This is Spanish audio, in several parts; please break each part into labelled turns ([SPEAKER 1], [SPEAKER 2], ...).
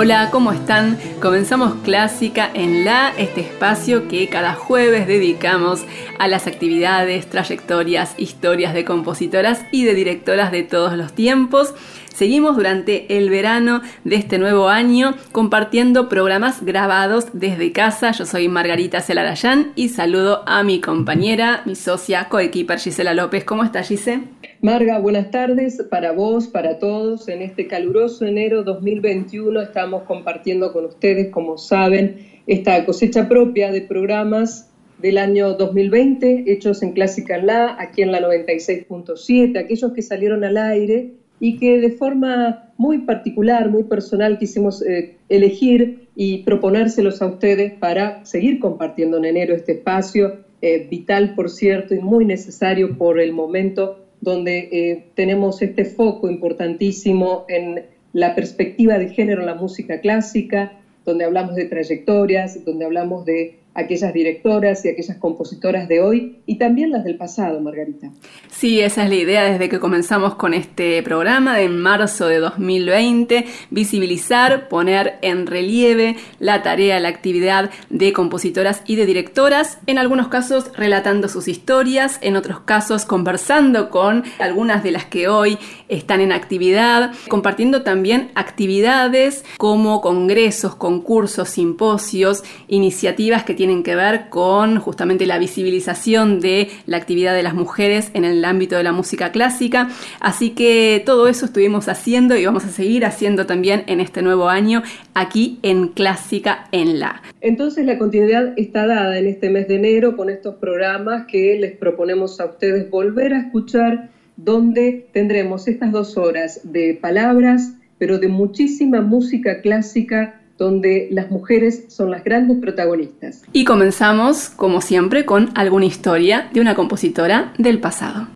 [SPEAKER 1] Hola, ¿cómo están? Comenzamos Clásica en La, este espacio que cada jueves dedicamos a las actividades, trayectorias, historias de compositoras y de directoras de todos los tiempos. Seguimos durante el verano de este nuevo año compartiendo programas grabados desde casa. Yo soy Margarita Celarayán y saludo a mi compañera, mi socia, coequiper Gisela López. ¿Cómo estás, Gise?
[SPEAKER 2] Marga, buenas tardes para vos, para todos. En este caluroso enero 2021 estamos compartiendo con ustedes, como saben, esta cosecha propia de programas del año 2020 hechos en Clásica La, aquí en la 96.7, aquellos que salieron al aire y que de forma muy particular, muy personal quisimos eh, elegir y proponérselos a ustedes para seguir compartiendo en enero este espacio, eh, vital por cierto y muy necesario por el momento donde eh, tenemos este foco importantísimo en la perspectiva de género en la música clásica, donde hablamos de trayectorias, donde hablamos de aquellas directoras y aquellas compositoras de hoy y también las del pasado, Margarita.
[SPEAKER 1] Sí, esa es la idea desde que comenzamos con este programa de marzo de 2020, visibilizar, poner en relieve la tarea, la actividad de compositoras y de directoras, en algunos casos relatando sus historias, en otros casos conversando con algunas de las que hoy están en actividad, compartiendo también actividades como congresos, concursos, simposios, iniciativas que tienen que ver con justamente la visibilización de la actividad de las mujeres en el ámbito de la música clásica. Así que todo eso estuvimos haciendo y vamos a seguir haciendo también en este nuevo año aquí en Clásica en la.
[SPEAKER 2] Entonces la continuidad está dada en este mes de enero con estos programas que les proponemos a ustedes volver a escuchar donde tendremos estas dos horas de palabras, pero de muchísima música clásica donde las mujeres son las grandes protagonistas.
[SPEAKER 1] Y comenzamos, como siempre, con alguna historia de una compositora del pasado.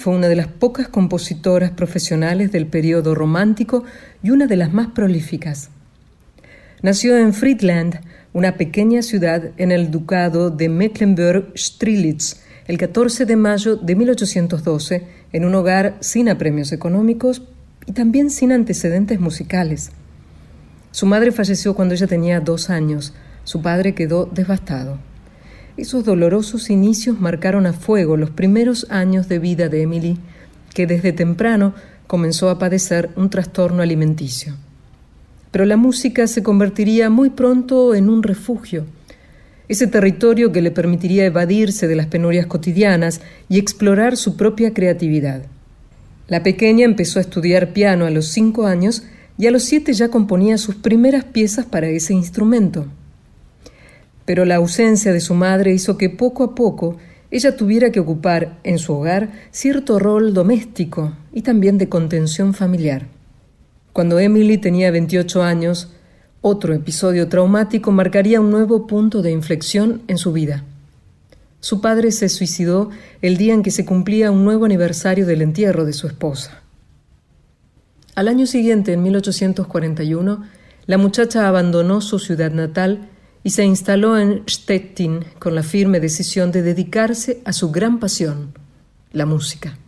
[SPEAKER 2] Fue una de las pocas compositoras profesionales del periodo romántico y una de las más prolíficas. Nació en Friedland, una pequeña ciudad en el ducado de Mecklenburg-Strelitz, el 14 de mayo de 1812, en un hogar sin apremios económicos y también sin antecedentes musicales. Su madre falleció cuando ella tenía dos años, su padre quedó devastado. Esos dolorosos inicios marcaron a fuego los primeros años de vida de Emily, que desde temprano comenzó a padecer un trastorno alimenticio. Pero la música se convertiría muy pronto en un refugio, ese territorio que le permitiría evadirse de las penurias cotidianas y explorar su propia creatividad. La pequeña empezó a estudiar piano a los cinco años y a los siete ya componía sus primeras piezas para ese instrumento pero la ausencia de su madre hizo que poco a poco ella tuviera que ocupar en su hogar cierto rol doméstico y también de contención familiar. Cuando Emily tenía 28 años, otro episodio traumático marcaría un nuevo punto de inflexión en su vida. Su padre se suicidó el día en que se cumplía un nuevo aniversario del entierro de su esposa. Al año siguiente, en 1841, la muchacha abandonó su ciudad natal y se instaló en Stettin con la firme decisión de dedicarse a su gran pasión, la música.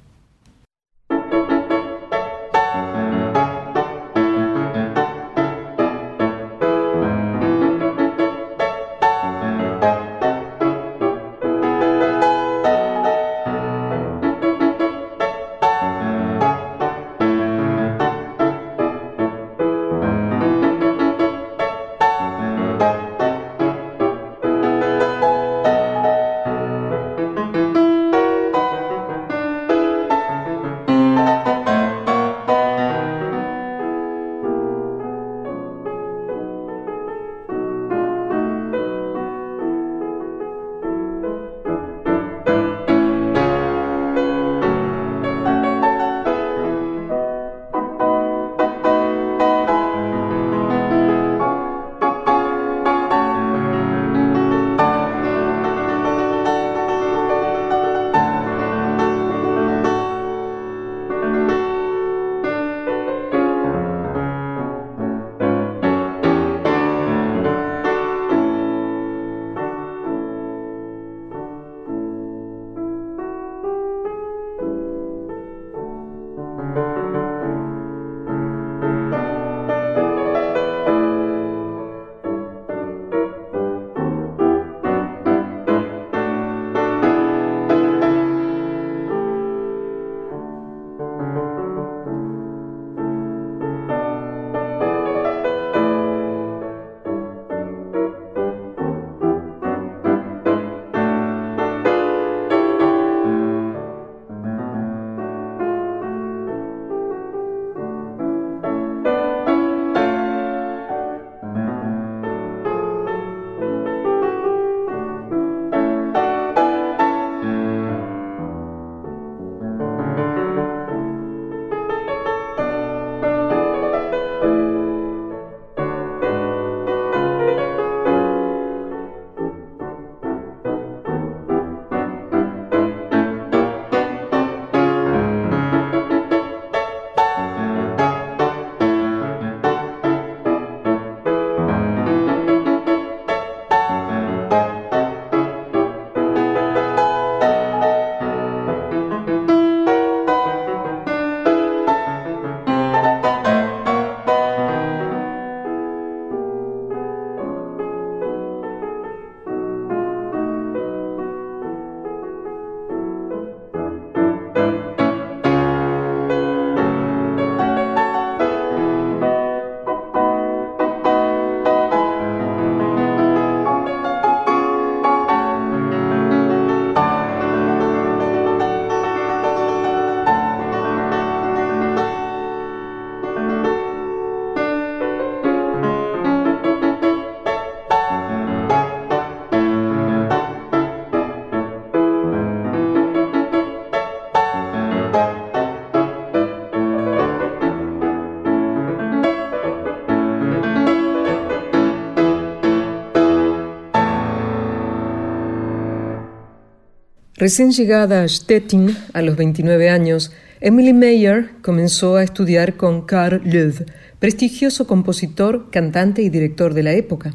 [SPEAKER 2] Recién llegada a Stettin a los 29 años, Emily Meyer comenzó a estudiar con Karl Löw, prestigioso compositor, cantante y director de la época.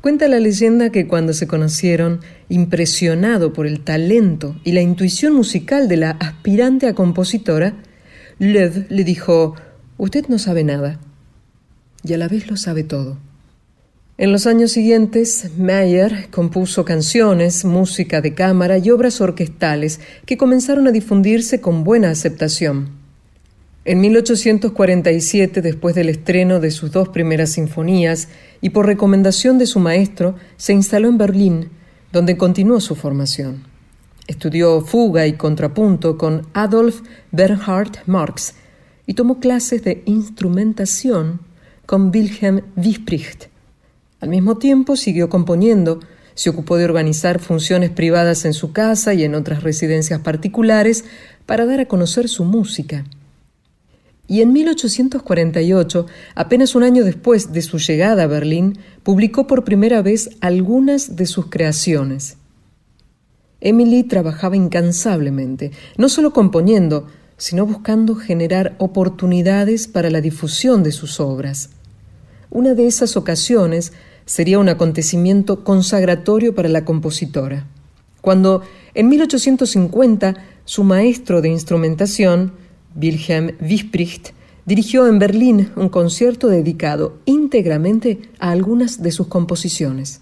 [SPEAKER 2] Cuenta la leyenda que cuando se conocieron, impresionado por el talento y la intuición musical de la aspirante a compositora, Löw le dijo, Usted no sabe nada, y a la vez lo sabe todo. En los años siguientes, Mayer compuso canciones, música de cámara y obras orquestales que comenzaron a difundirse con buena aceptación. En 1847, después del estreno de sus dos primeras sinfonías y por recomendación de su maestro, se instaló en Berlín, donde continuó su formación. Estudió fuga y contrapunto con Adolf Bernhard Marx y tomó clases de instrumentación con Wilhelm Wispricht al mismo tiempo siguió componiendo, se ocupó de organizar funciones privadas en su casa y en otras residencias particulares para dar a conocer su música. Y en 1848, apenas un año después de su llegada a Berlín, publicó por primera vez algunas de sus creaciones. Emily trabajaba incansablemente, no solo componiendo, sino buscando generar oportunidades para la difusión de sus obras. Una de esas ocasiones sería un acontecimiento consagratorio para la compositora. Cuando en 1850 su maestro de instrumentación, Wilhelm Wispricht, dirigió en Berlín un concierto dedicado íntegramente a algunas de sus composiciones.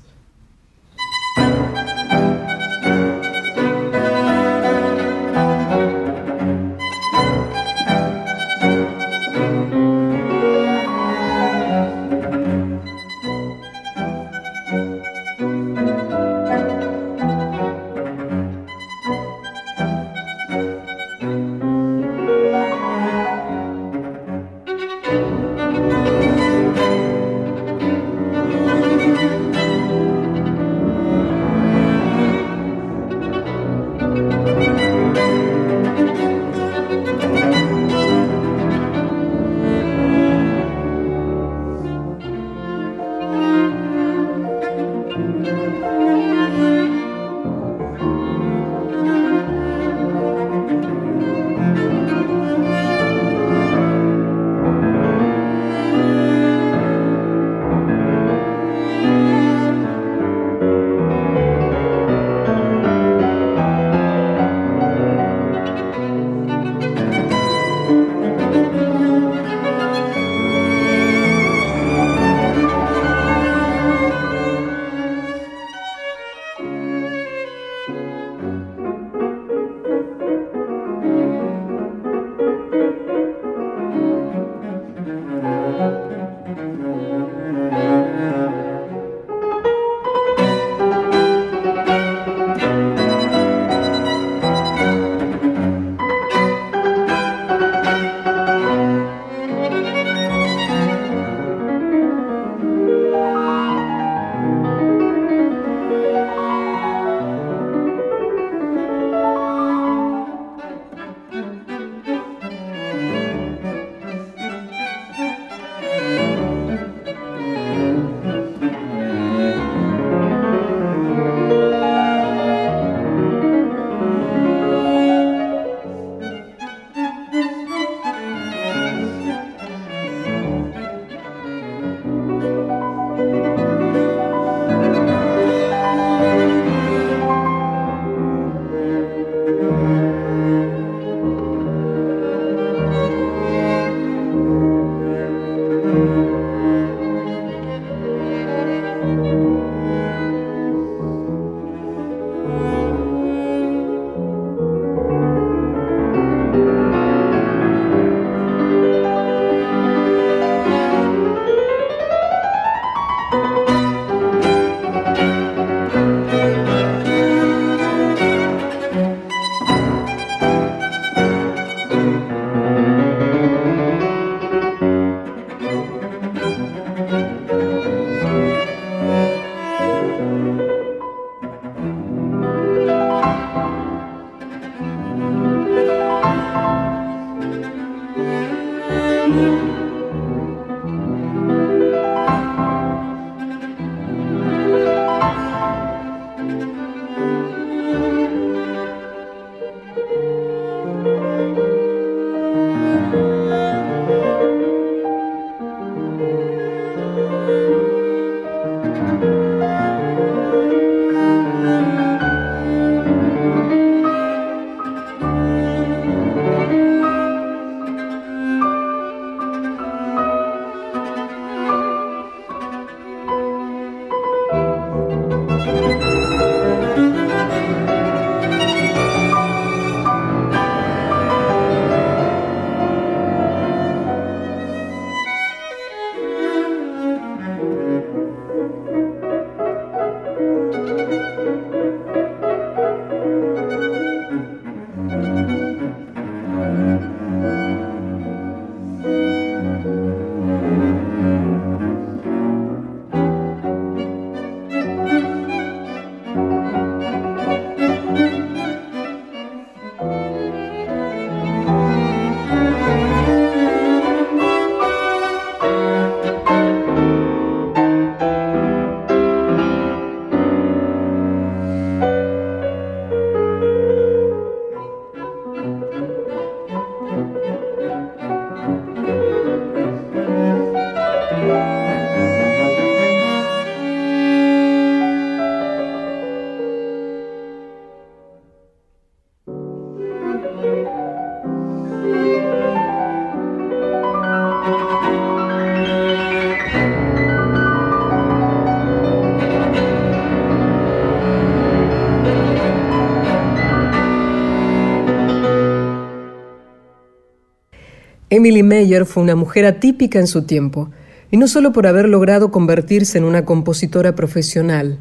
[SPEAKER 2] Emily Meyer fue una mujer atípica en su tiempo, y no solo por haber logrado convertirse en una compositora profesional.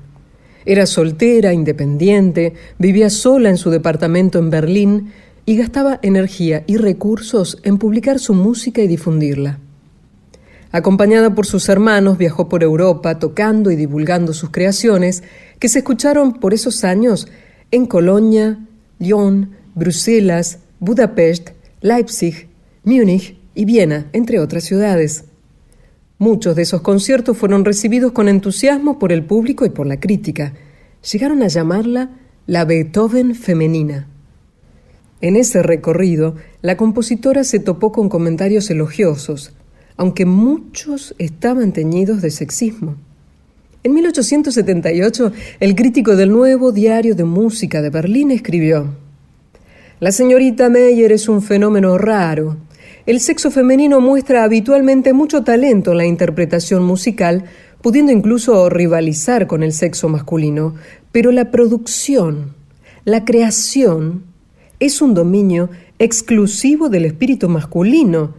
[SPEAKER 2] Era soltera, independiente, vivía sola en su departamento en Berlín y gastaba energía y recursos en publicar su música y difundirla. Acompañada por sus hermanos, viajó por Europa tocando y divulgando sus creaciones, que se escucharon por esos años en Colonia, Lyon, Bruselas, Budapest, Leipzig, Múnich y Viena, entre otras ciudades. Muchos de esos conciertos fueron recibidos con entusiasmo por el público y por la crítica. Llegaron a llamarla la Beethoven femenina. En ese recorrido, la compositora se topó con comentarios elogiosos, aunque muchos estaban teñidos de sexismo. En 1878, el crítico del nuevo diario de música de Berlín escribió, La señorita Meyer es un fenómeno raro, el sexo femenino muestra habitualmente mucho talento en la interpretación musical, pudiendo incluso rivalizar con el sexo masculino, pero la producción, la creación, es un dominio exclusivo del espíritu masculino,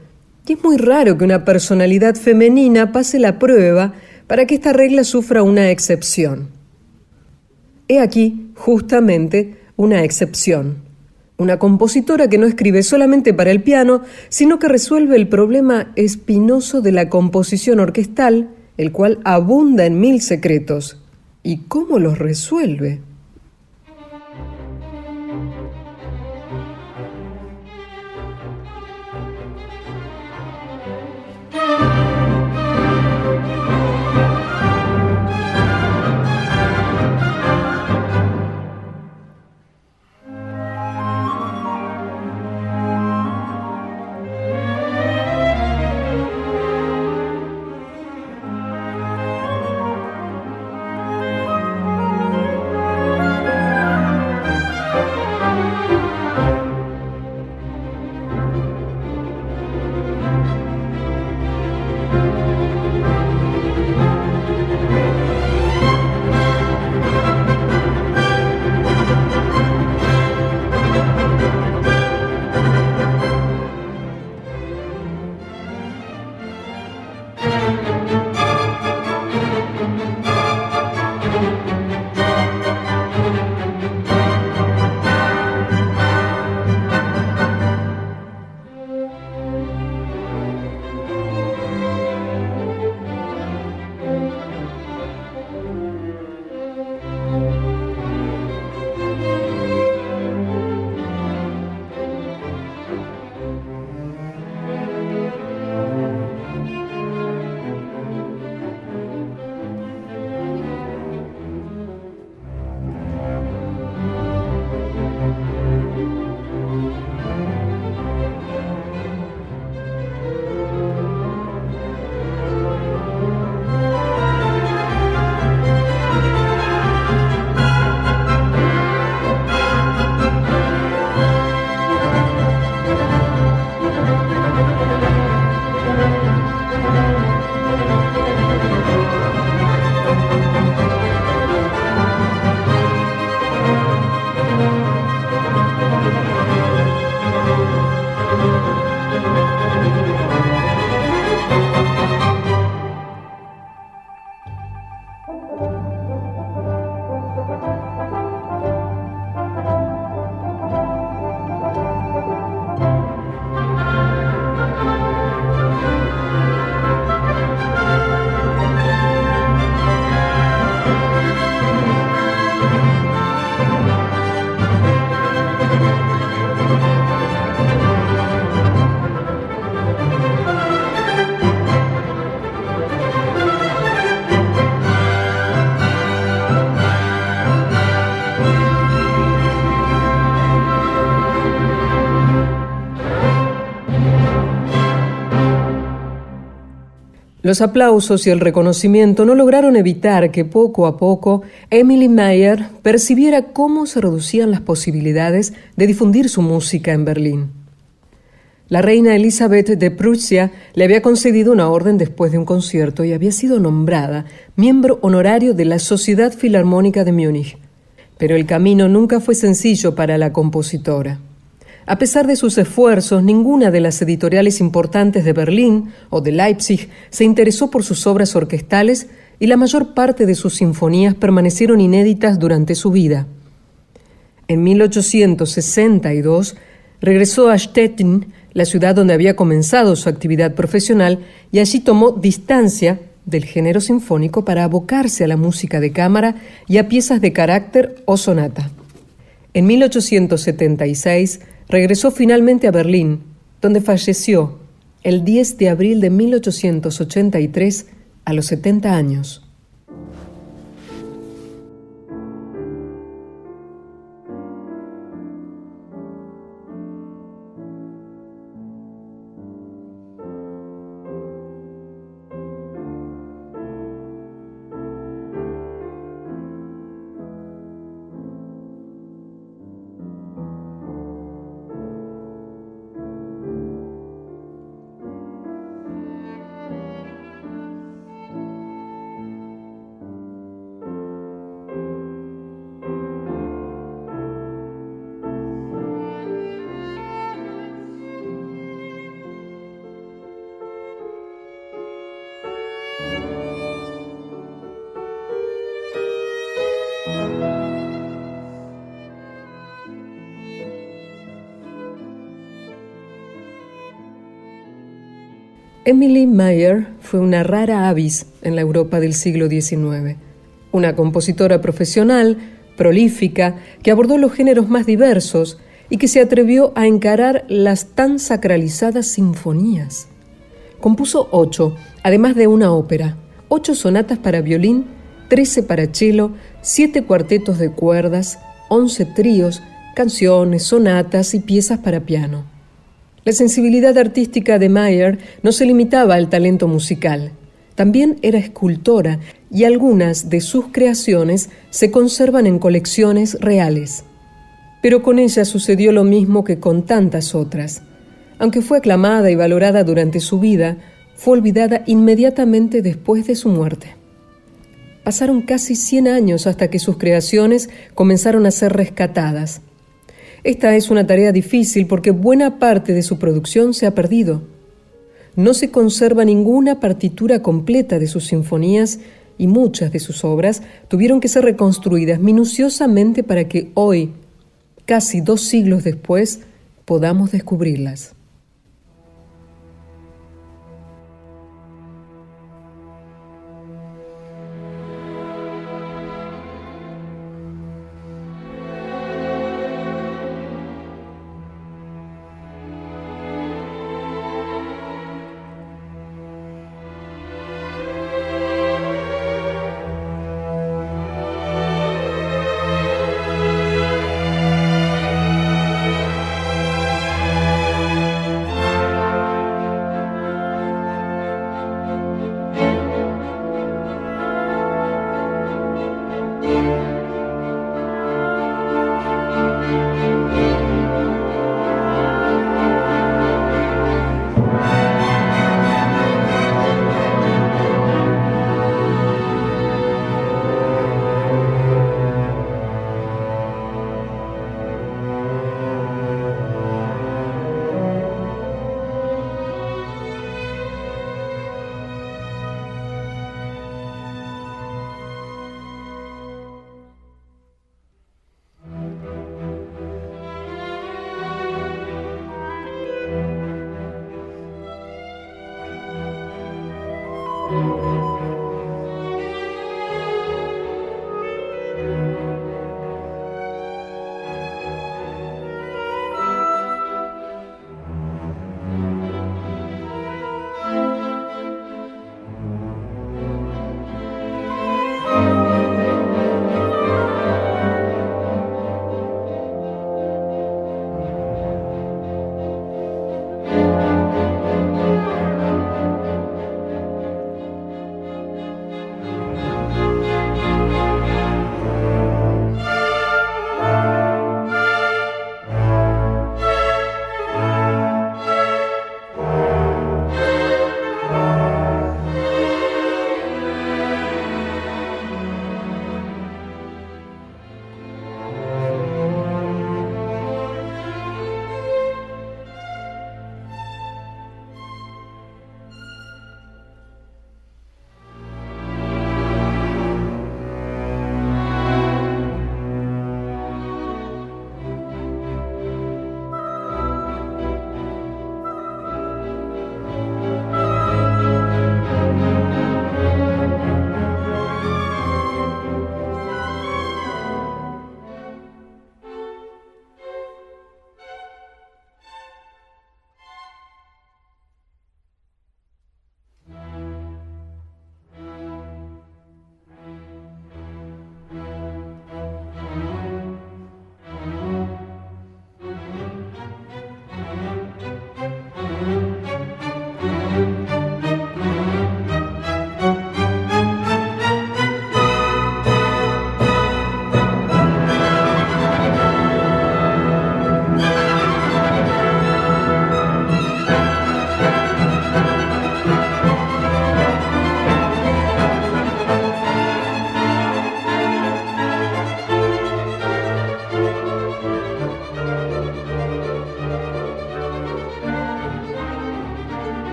[SPEAKER 2] y es muy raro que una personalidad femenina pase la prueba para que esta regla sufra una excepción. He aquí, justamente, una excepción una compositora que no escribe solamente para el piano, sino que resuelve el problema espinoso de la composición orquestal, el cual abunda en mil secretos. ¿Y cómo los resuelve? Los aplausos y el reconocimiento no lograron evitar que poco a poco Emily Meyer percibiera cómo se reducían las posibilidades de difundir su música en Berlín. La reina Elizabeth de Prusia le había concedido una orden después de un concierto y había sido nombrada miembro honorario de la Sociedad Filarmónica de Múnich. Pero el camino nunca fue sencillo para la compositora. A pesar de sus esfuerzos, ninguna de las editoriales importantes de Berlín o de Leipzig se interesó por sus obras orquestales y la mayor parte de sus sinfonías permanecieron inéditas durante su vida. En 1862 regresó a Stettin, la ciudad donde había comenzado su actividad profesional, y allí tomó distancia del género sinfónico para abocarse a la música de cámara y a piezas de carácter o sonata. En 1876 regresó finalmente a Berlín, donde falleció el 10 de abril de 1883 a los 70 años. Emily Meyer fue una rara avis en la Europa del siglo XIX, una compositora profesional, prolífica, que abordó los géneros más diversos y que se atrevió a encarar las tan sacralizadas sinfonías. Compuso ocho, además de una ópera, ocho sonatas para violín, trece para cello, siete cuartetos de cuerdas, once tríos, canciones, sonatas y piezas para piano. La sensibilidad artística de Mayer no se limitaba al talento musical. También era escultora y algunas de sus creaciones se conservan en colecciones reales. Pero con ella sucedió lo mismo que con tantas otras. Aunque fue aclamada y valorada durante su vida, fue olvidada inmediatamente después de su muerte. Pasaron casi 100 años hasta que sus creaciones comenzaron a ser rescatadas. Esta es una tarea difícil porque buena parte de su producción se ha perdido. No se conserva ninguna partitura completa de sus sinfonías y muchas de sus obras tuvieron que ser reconstruidas minuciosamente para que hoy, casi dos siglos después, podamos descubrirlas.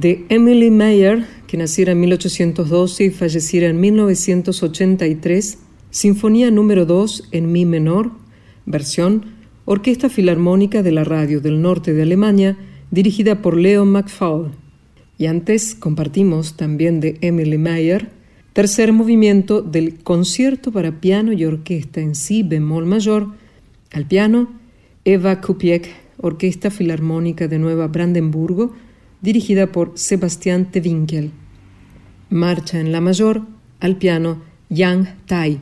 [SPEAKER 2] De Emily Meyer, que naciera en 1812 y falleciera en 1983, Sinfonía número 2 en Mi menor, versión Orquesta Filarmónica de la Radio del Norte de Alemania, dirigida por Leo McFall. Y antes compartimos también de Emily Meyer, tercer movimiento del concierto para piano y orquesta en si bemol mayor, al piano Eva Kupiek, Orquesta Filarmónica de Nueva Brandenburgo, dirigida por Sebastián Tewinkel. Marcha en la mayor, al piano Yang Tai.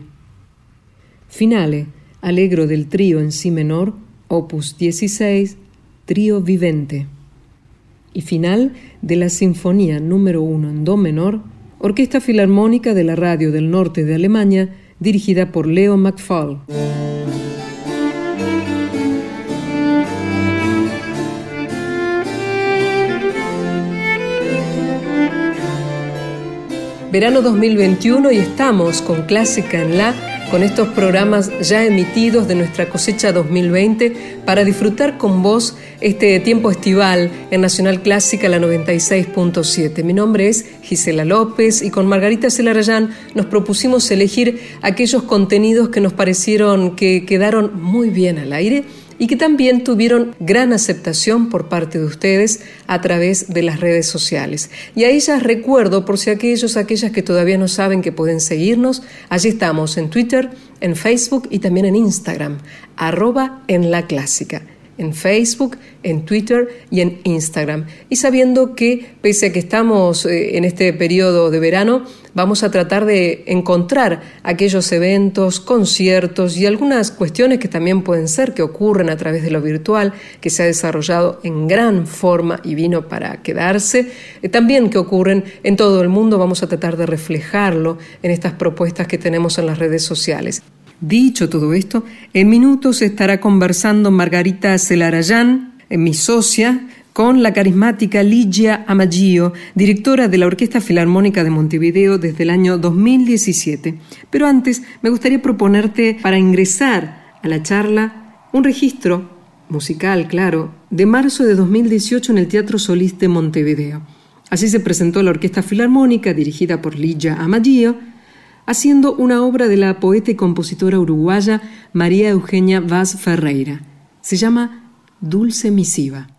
[SPEAKER 2] Finale, Alegro del trío en si menor, opus 16, Trío Vivente. Y final de la Sinfonía número 1 en Do menor, Orquesta Filarmónica de la Radio del Norte de Alemania, dirigida por Leo McFall. Verano 2021 y estamos con Clásica en la, con estos programas ya emitidos de nuestra cosecha 2020 para disfrutar con vos este tiempo estival en Nacional Clásica la 96.7. Mi nombre es Gisela López y con Margarita Celarayán nos propusimos elegir aquellos contenidos que nos parecieron que quedaron muy bien al aire y que también tuvieron gran aceptación por parte de ustedes a través de las redes sociales. Y a ellas recuerdo, por si aquellos, aquellas que todavía no saben que pueden seguirnos, allí estamos en Twitter, en Facebook y también en Instagram, arroba en la clásica en Facebook, en Twitter y en Instagram. Y sabiendo que, pese a que estamos eh, en este periodo de verano, vamos a tratar de encontrar aquellos eventos, conciertos y algunas cuestiones que también pueden ser que ocurren a través de lo virtual, que se ha desarrollado en gran forma y vino para quedarse, eh, también que ocurren en todo el mundo, vamos a tratar de reflejarlo en estas propuestas que tenemos en las redes sociales. Dicho todo esto, en minutos estará conversando Margarita Celarayán, mi socia, con la carismática Ligia Amaggio, directora de la Orquesta Filarmónica de Montevideo desde el año 2017. Pero antes me gustaría proponerte para ingresar a la charla un registro musical, claro, de marzo de 2018 en el Teatro Solís de Montevideo. Así se presentó la Orquesta Filarmónica dirigida por Ligia Amaggio haciendo una obra de la poeta y compositora uruguaya María Eugenia Vaz Ferreira. Se llama Dulce Misiva.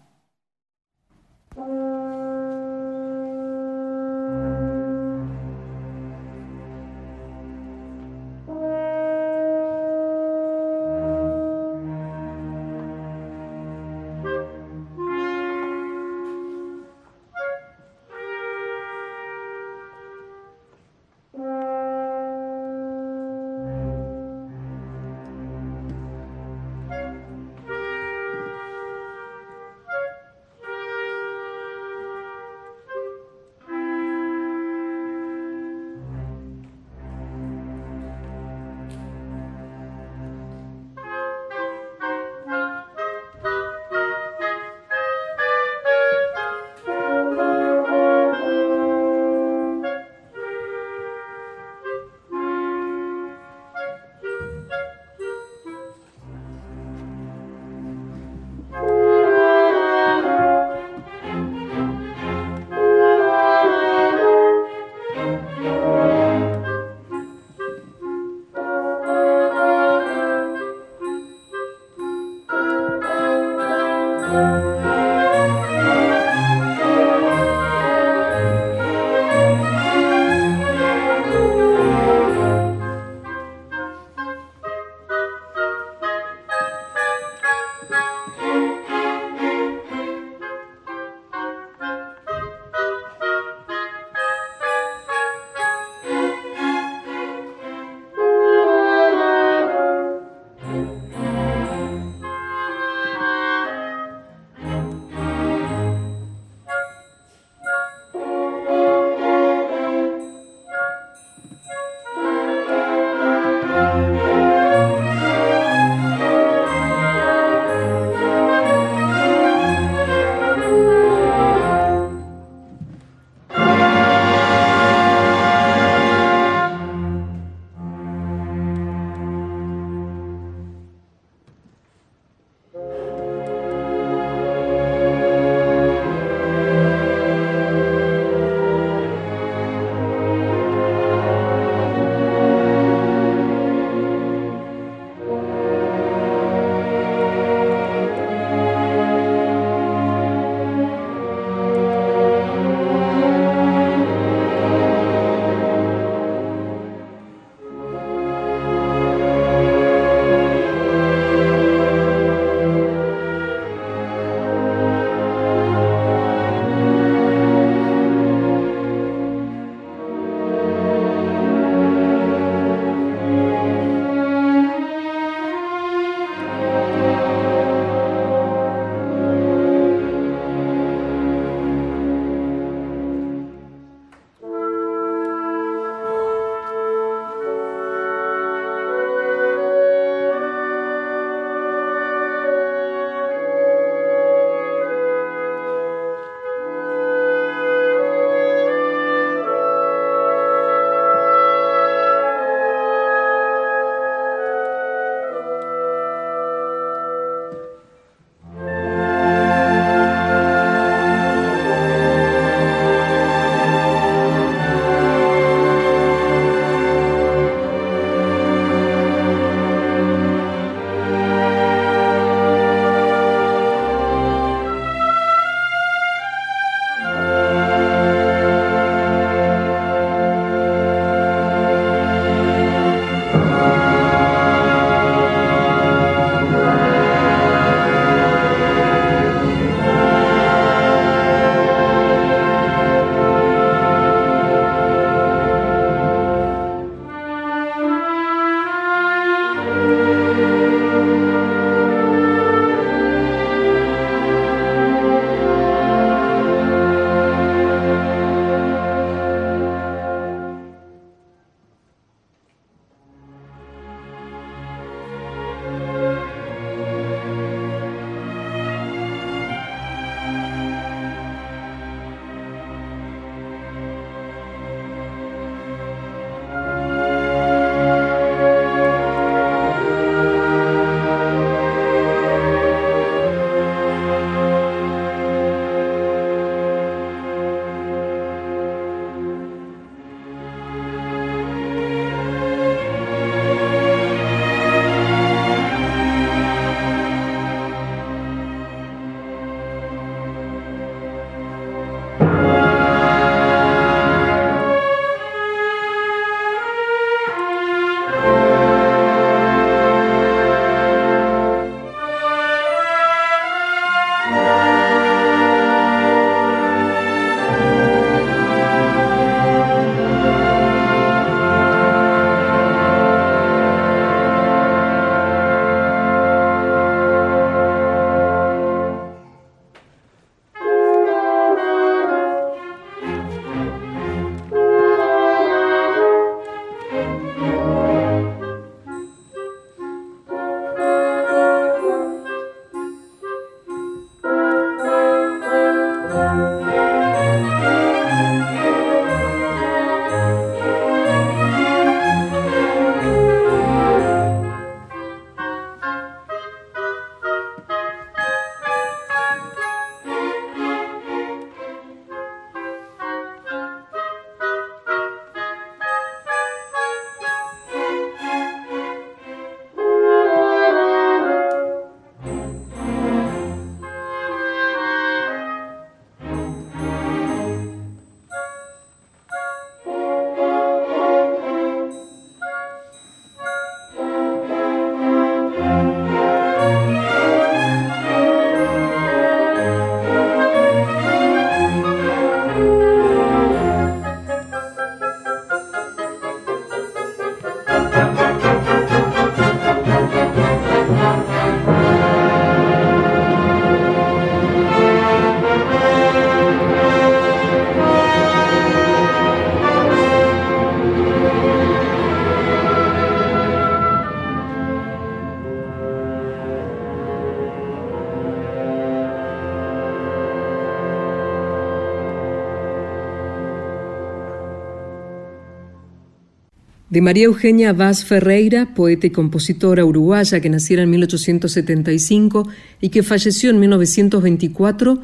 [SPEAKER 2] De María Eugenia Vaz Ferreira, poeta y compositora uruguaya que naciera en 1875 y que falleció en 1924,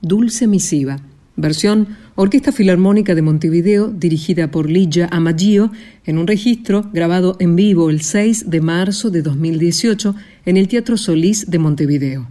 [SPEAKER 2] Dulce Misiva, versión Orquesta Filarmónica de Montevideo, dirigida por Ligia Amaggio, en un registro grabado en vivo el 6 de marzo de 2018 en el Teatro Solís de Montevideo.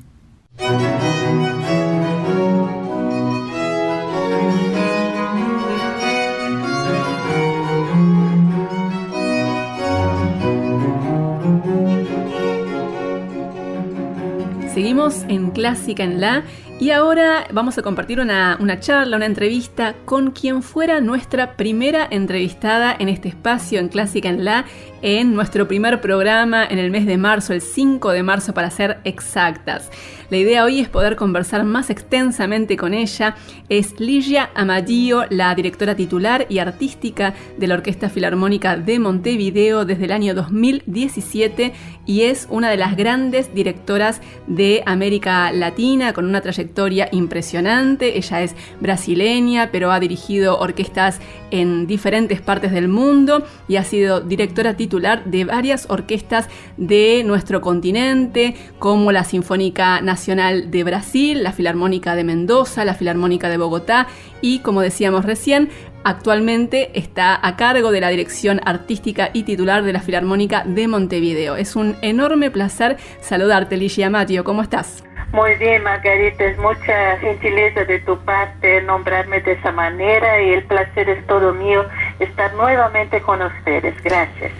[SPEAKER 1] En Clásica en La y ahora vamos a compartir una, una, charla, una entrevista con quien fuera nuestra primera entrevistada en este espacio en Clásica en La en nuestro primer programa en el mes de marzo, el 5 de marzo para ser exactas. La idea hoy es poder conversar más extensamente con ella. Es Ligia Amadio, la directora titular y artística de la Orquesta Filarmónica de Montevideo desde el año 2017 y es una de las grandes directoras de América Latina con una trayectoria impresionante. Ella es brasileña, pero ha dirigido orquestas en diferentes partes del mundo y ha sido directora titular de varias orquestas de nuestro continente, como la Sinfónica Nacional de Brasil, la Filarmónica de Mendoza, la Filarmónica de Bogotá y, como decíamos recién, Actualmente está a cargo de la dirección artística y titular de la Filarmónica de Montevideo. Es un enorme placer saludarte, Ligia Maggio. ¿Cómo estás?
[SPEAKER 3] Muy bien, Margarita, es mucha gentileza de tu parte nombrarme de esa manera y el placer es todo mío estar nuevamente con ustedes. Gracias.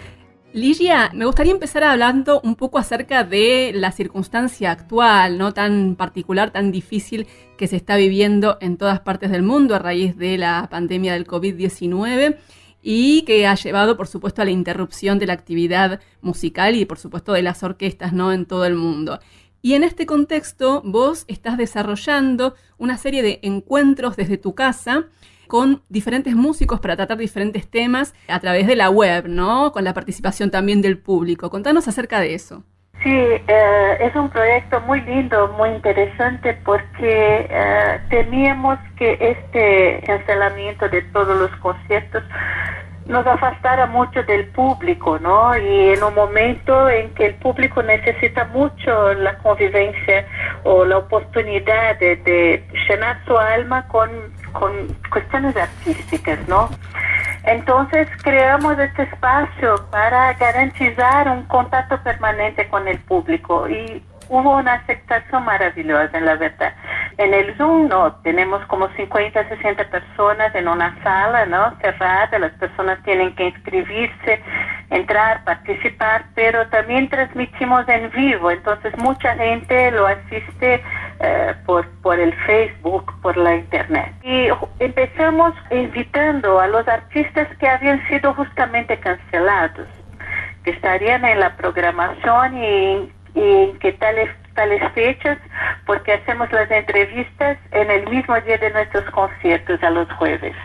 [SPEAKER 1] Ligia, me gustaría empezar hablando un poco acerca de la circunstancia actual, no tan particular, tan difícil que se está viviendo en todas partes del mundo a raíz de la pandemia del COVID-19 y que ha llevado, por supuesto, a la interrupción de la actividad musical y, por supuesto, de las orquestas, ¿no? En todo el mundo. Y en este contexto, vos estás desarrollando una serie de encuentros desde tu casa con diferentes músicos para tratar diferentes temas a través de la web, ¿no? Con la participación también del público. Contanos acerca de eso.
[SPEAKER 3] Sí, eh, es un proyecto muy lindo, muy interesante porque eh, temíamos que este cancelamiento de todos los conciertos nos afastara mucho del público, ¿no? Y en un momento en que el público necesita mucho la convivencia o la oportunidad de, llenar su alma con, con cuestiones artísticas, ¿no? Entonces creamos este espacio para garantizar un contacto permanente con el público y hubo una aceptación maravillosa, en la verdad. En el Zoom no, tenemos como 50, 60 personas en una sala, ¿no? Cerrada, las personas tienen que inscribirse, entrar, participar, pero también transmitimos en vivo, entonces mucha gente lo asiste eh, por, por el Facebook, por la Internet. Y empezamos invitando a los artistas que habían sido justamente cancelados, que estarían en la programación y y qué tales, tales fechas, porque hacemos las entrevistas en el mismo día de nuestros conciertos, a los jueves.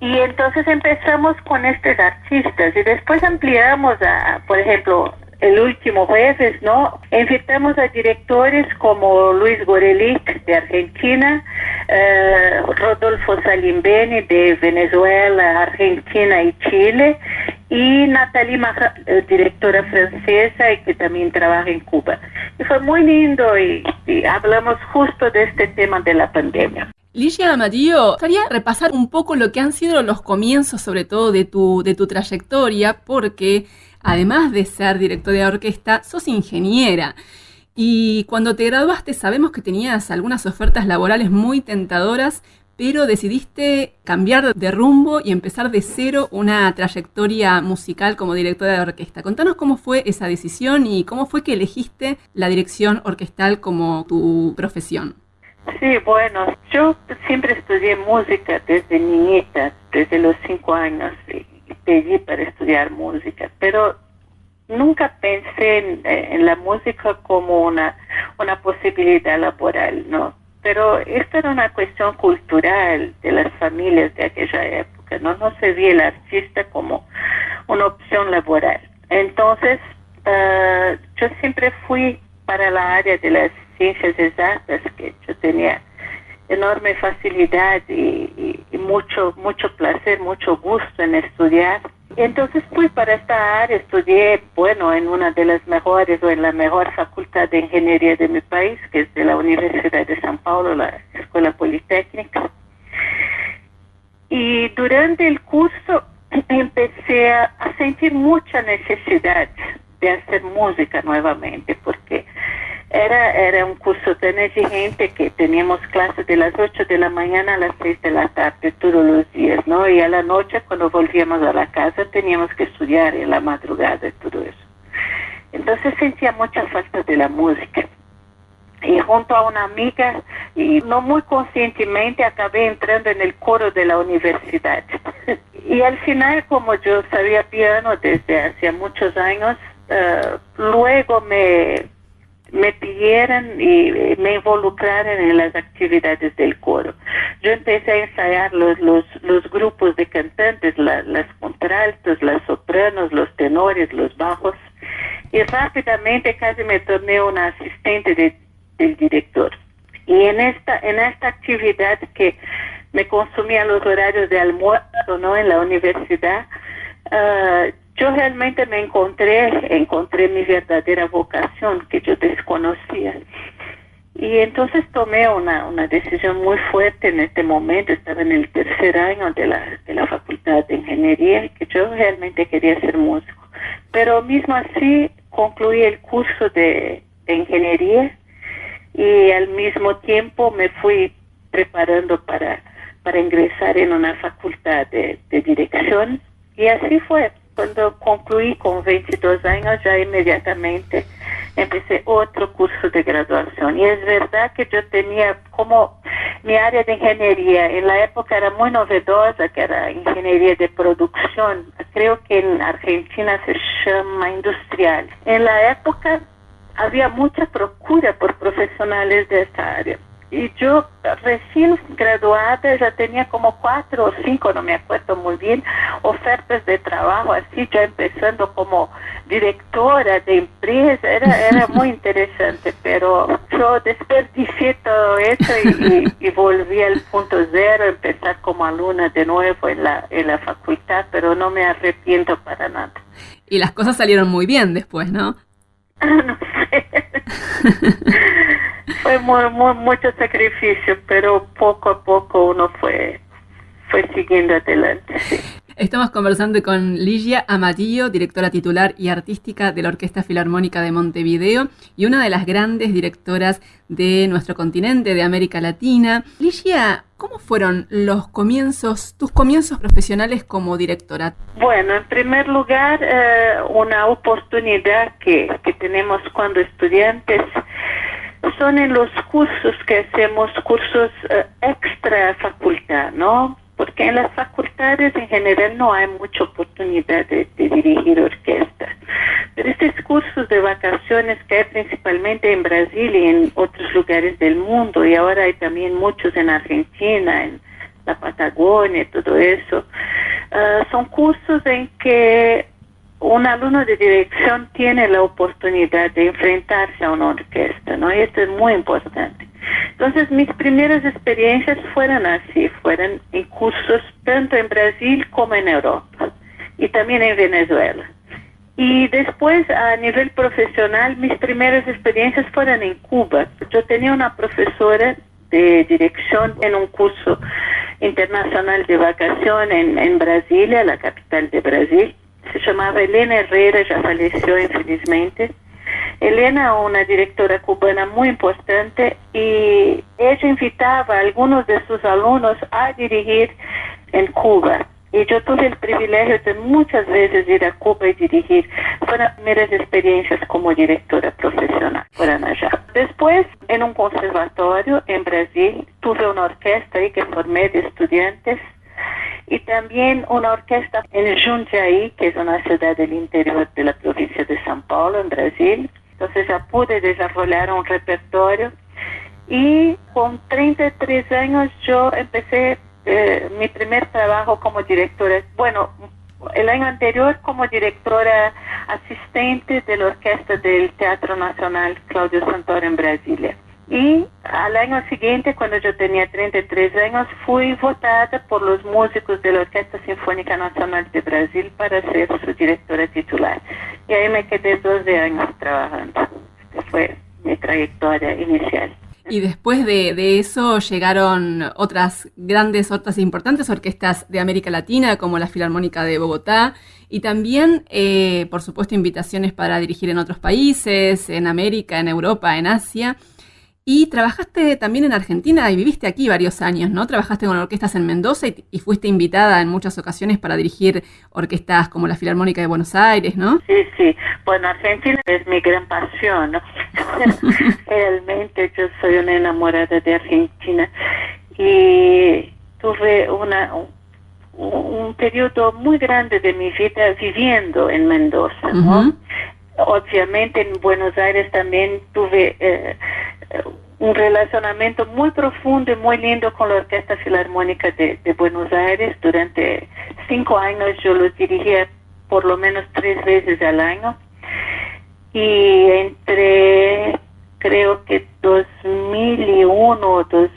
[SPEAKER 3] Y entonces empezamos con estos artistas y después ampliamos a, por ejemplo, el último jueves, ¿no? Invitamos a directores como Luis Gorelic de Argentina, eh, Rodolfo Salimbeni de Venezuela, Argentina y Chile, y Natalie Maja, eh, directora francesa y que también trabaja en Cuba. Y fue muy lindo y, hablamos justo de este tema de la pandemia.
[SPEAKER 1] Ligia Amadillo, gustaría repasar un poco lo que han sido los comienzos, sobre todo de tu, de tu trayectoria, porque además de ser directora de orquesta, sos ingeniera. Y cuando te graduaste sabemos que tenías algunas ofertas laborales muy tentadoras, pero decidiste cambiar de rumbo y empezar de cero una trayectoria musical como directora de orquesta. Contanos cómo fue esa decisión y cómo fue que elegiste la dirección orquestal como tu profesión.
[SPEAKER 3] Sí, bueno, yo siempre estudié música desde niñita, desde los cinco años, y pedí para estudiar música, pero nunca pensé en, la música como una, una posibilidad laboral, ¿no? pero esto era una cuestión cultural de las familias de aquella época, no, no se veía el artista como una opción laboral. Entonces, uh, yo siempre fui para la área de las ciencias exactas, que yo tenía enorme facilidad y, mucho mucho placer, mucho gusto en estudiar. entonces fui para esta área, estudié, bueno, en una de las mejores o en la mejor facultad de ingeniería de mi país, que es de la Universidad de San Paulo, la Escuela Politécnica. Y durante el curso empecé a, sentir mucha necesidad de hacer música nuevamente, porque era, era un curso tan exigente que teníamos clases de las 8 de la mañana a las 6 de la tarde todos los días, ¿no? Y a la noche cuando volvíamos a la casa teníamos que estudiar en la madrugada y todo eso. Entonces sentía mucha falta de la música. Y junto a una amiga, y no muy conscientemente, acabé entrando en el coro de la universidad. y al final, como yo sabía piano desde hacía muchos años, eh, luego me, me pidieron y me involucraron en las actividades del coro. Yo empecé a ensayar los, los, grupos de cantantes, las contraltos, las sopranos, los tenores, los bajos, y rápidamente casi me torné una asistente del director. Y en esta, en esta actividad que me consumía los horarios de almuerzo ¿no? en la universidad, uh, yo realmente me encontré, encontré mi verdadera vocación que yo desconocía. Y entonces tomé una, una decisión muy fuerte en este momento, estaba en el tercer año de la, de la Facultad de Ingeniería, que yo realmente quería ser músico. Pero mismo así concluí el curso de, Ingeniería y al mismo tiempo me fui preparando para, para ingresar en una facultad de dirección y así fue. Cuando concluí con 22 años, ya inmediatamente empecé otro curso de graduación. Y es verdad que yo tenía como mi área de ingeniería, en la época era muy novedosa, que era ingeniería de producción. Creo que en Argentina se llama industrial. En la época había mucha procura por profesionales de esta área y yo recién graduada ya tenía como cuatro o cinco, no me acuerdo muy bien, ofertas de trabajo, así ya empezando como directora de empresa, era, era muy interesante, pero yo desperdicié todo eso y, y, volví al punto cero, empezar como alumna de nuevo en la, en la facultad, pero no me arrepiento para nada.
[SPEAKER 1] Y las cosas salieron muy bien después, ¿no?
[SPEAKER 3] no sé. fue muy, muy, mucho sacrificio, pero poco a poco uno fue, fue siguiendo adelante.
[SPEAKER 1] Estamos conversando con Ligia Amatillo, directora titular y artística de la Orquesta Filarmónica de Montevideo y una de las grandes directoras de nuestro continente, de América Latina. Ligia, ¿cómo fueron los comienzos, tus comienzos profesionales como directora?
[SPEAKER 3] Bueno, en primer lugar, eh, una oportunidad que, que tenemos cuando estudiantes son en los cursos que hacemos cursos eh, extra facultad, ¿no? Porque en las facultades en general no hay mucha oportunidad de, dirigir orquestas. Pero estos cursos de vacaciones que hay principalmente en Brasil y en otros lugares del mundo, y ahora hay también muchos en Argentina, en la Patagonia, todo eso, eh, son cursos en que un alumno de tiene la oportunidad de enfrentarse a una orquesta, ¿no? Y esto es muy importante. Entonces, mis primeras experiencias fueron así, fueron en cursos tanto en Brasil como en Europa y también en Venezuela. Y después, a nivel profesional, mis primeras experiencias fueron en Cuba. Yo tenía una profesora de dirección en un curso internacional de vacación en, en Brasilia, la capital de Brasil se llamaba Elena Herrera, ya falleció infelizmente. Elena, una directora cubana muy importante, y ella invitaba a algunos de sus alumnos a dirigir en Cuba. Y yo tuve el privilegio de muchas veces ir a Cuba y dirigir. Fueron primeras experiencias como directora profesional. Fueron allá. Después, en un conservatorio en Brasil, tuve una orquesta ahí que formé de estudiantes y también una orquesta en Jundiaí, que es una ciudad del interior de la provincia de São Paulo, en Brasil. Entonces ya pude desarrollar un repertorio y con 33 años yo empecé eh, mi primer trabajo como directora, bueno, el año anterior como directora asistente de la orquesta del Teatro Nacional Claudio Santoro en Brasilia. Y al año siguiente, cuando yo tenía 33 años, fui votada por los músicos de la Orquesta Sinfónica Nacional de Brasil para ser su directora titular. Y ahí me quedé 12 años trabajando. Esta fue mi trayectoria inicial.
[SPEAKER 1] Y después de, eso llegaron otras grandes, otras importantes orquestas de América Latina, como la Filarmónica de Bogotá, y también, eh, por supuesto, invitaciones para dirigir en otros países, en América, en Europa, en Asia. Y trabajaste también en Argentina y viviste aquí varios años, ¿no? Trabajaste con orquestas en Mendoza y, fuiste invitada en muchas ocasiones para dirigir orquestas como la Filarmónica de Buenos Aires, ¿no?
[SPEAKER 3] Sí, sí. Bueno, Argentina es mi gran pasión, ¿no? Realmente yo soy una enamorada de Argentina y tuve una, un, periodo muy grande de mi vida viviendo en Mendoza, ¿no? Obviamente en Buenos Aires también tuve... Eh, un relacionamiento muy profundo y muy lindo con la Orquesta Filarmónica de, Buenos Aires. Durante cinco años yo lo dirigía por lo menos tres veces al año. Y entre, creo que 2001, dos,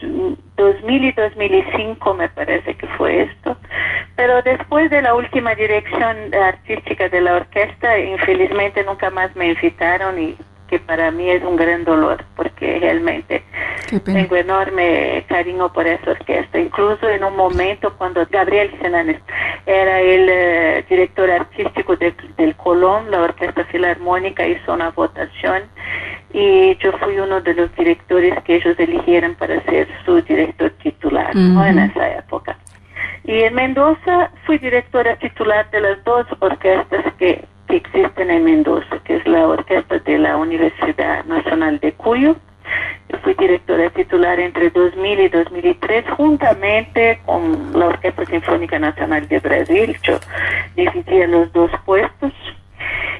[SPEAKER 3] 2000 y 2005 me parece que fue esto. Pero después de la última dirección artística de la orquesta, infelizmente nunca más me invitaron y que para mí es un gran dolor porque realmente tengo enorme cariño por esa orquesta. Incluso en un momento cuando Gabriel Senanes era el eh, director artístico del Colón, la Orquesta Filarmónica hizo una votación y yo fui uno de los directores que ellos eligieron para ser su director titular en esa época. Y en Mendoza fui directora titular de las dos orquestas que que existen en Mendoza, que es la orquesta de la Universidad Nacional de Cuyo. Yo fui directora titular entre 2000 y 2003, juntamente con la Orquesta Sinfónica Nacional de Brasil. Yo dividía los dos puestos.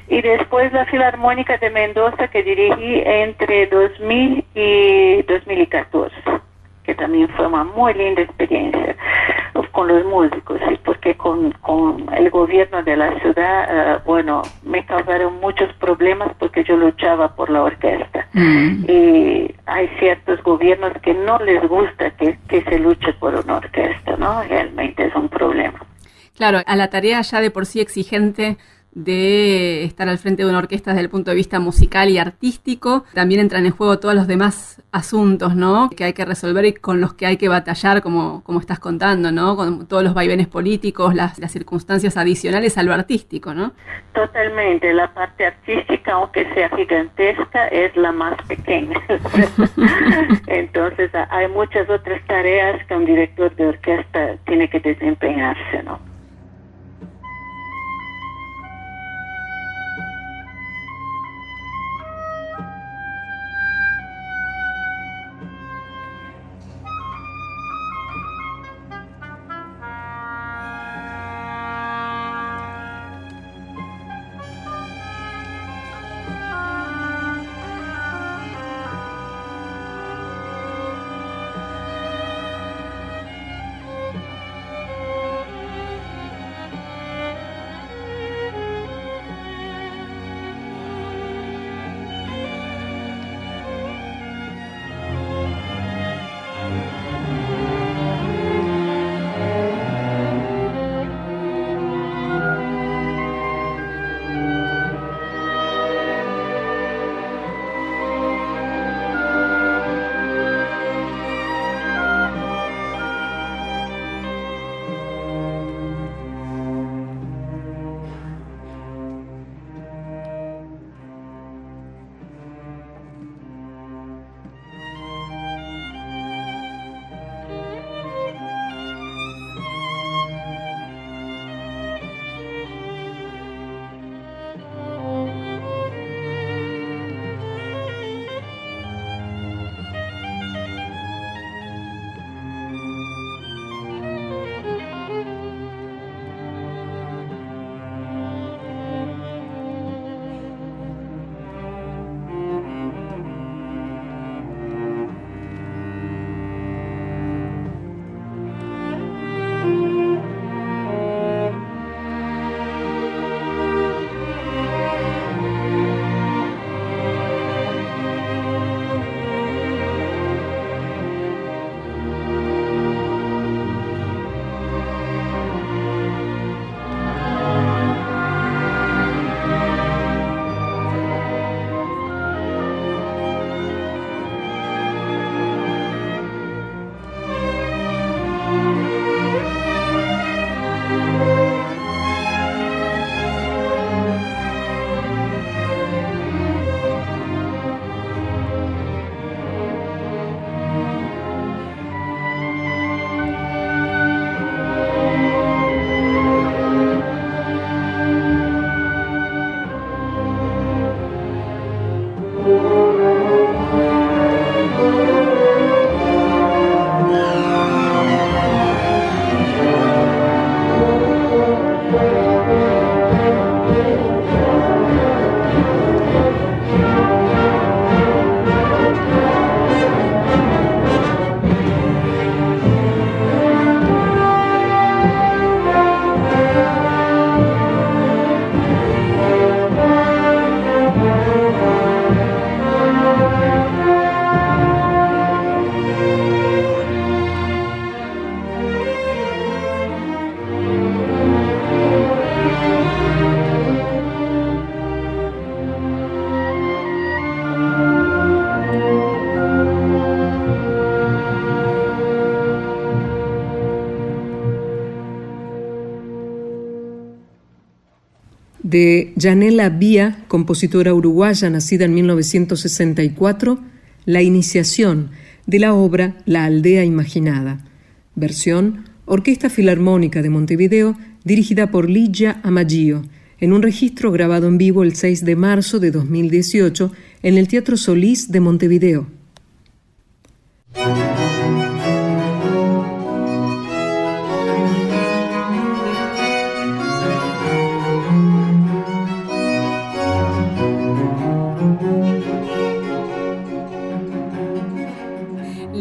[SPEAKER 3] Y después la Filarmónica de Mendoza, que dirigí entre 2000 y 2014 que también fue una muy linda experiencia con los músicos, ¿sí? porque con, el gobierno de la ciudad, eh, bueno, me causaron muchos problemas porque yo luchaba por la orquesta. Mm. Y hay ciertos gobiernos que no les gusta que, que se luche por una orquesta, ¿no? Realmente es un problema.
[SPEAKER 1] Claro, a la tarea ya de por sí exigente de estar al frente de una orquesta desde el punto de vista musical y artístico. También entran en juego todos los demás asuntos, ¿no? Que hay que resolver y con los que hay que batallar, como, como estás contando, ¿no? Con todos los vaivenes políticos, las, las circunstancias adicionales a lo artístico, ¿no?
[SPEAKER 3] Totalmente. La parte artística, aunque sea gigantesca, es la más pequeña. Entonces, hay muchas otras tareas que un director de orquesta tiene que desempeñarse, ¿no?
[SPEAKER 2] Janela Vía, compositora uruguaya nacida en 1964, la iniciación de la obra La aldea imaginada, versión Orquesta Filarmónica de Montevideo, dirigida por Ligia Amaggio, en un registro grabado en vivo el 6 de marzo de 2018 en el Teatro Solís de Montevideo.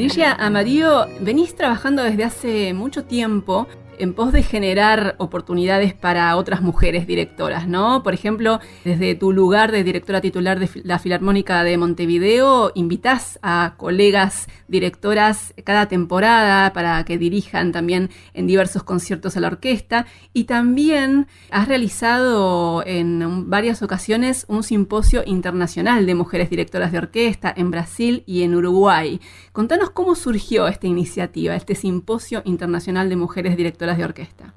[SPEAKER 1] Ligia Amarillo, venís trabajando desde hace mucho tiempo en pos de generar oportunidades para otras mujeres directoras, ¿no? Por ejemplo, desde tu lugar de directora titular de la Filarmónica de Montevideo, invitas a colegas directoras cada temporada para que dirijan también en diversos conciertos a la orquesta y también has realizado en varias ocasiones un simposio internacional de mujeres directoras de orquesta en Brasil y en Uruguay. Contanos cómo surgió esta iniciativa, este simposio internacional de mujeres directoras de orquesta.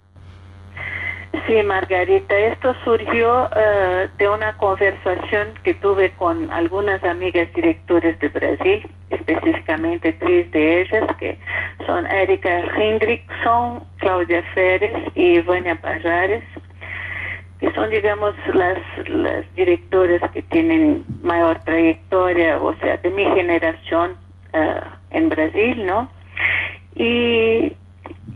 [SPEAKER 3] Sí, Margarita, esto surgió eh, de una conversación que tuve con algunas amigas directores de Brasil, específicamente tres de ellas, que son Erika Hendrickson, Claudia Férez y Vania Pajares, que son, digamos, las, las directoras que tienen mayor trayectoria, o sea, de mi generación eh, en Brasil, ¿no? Y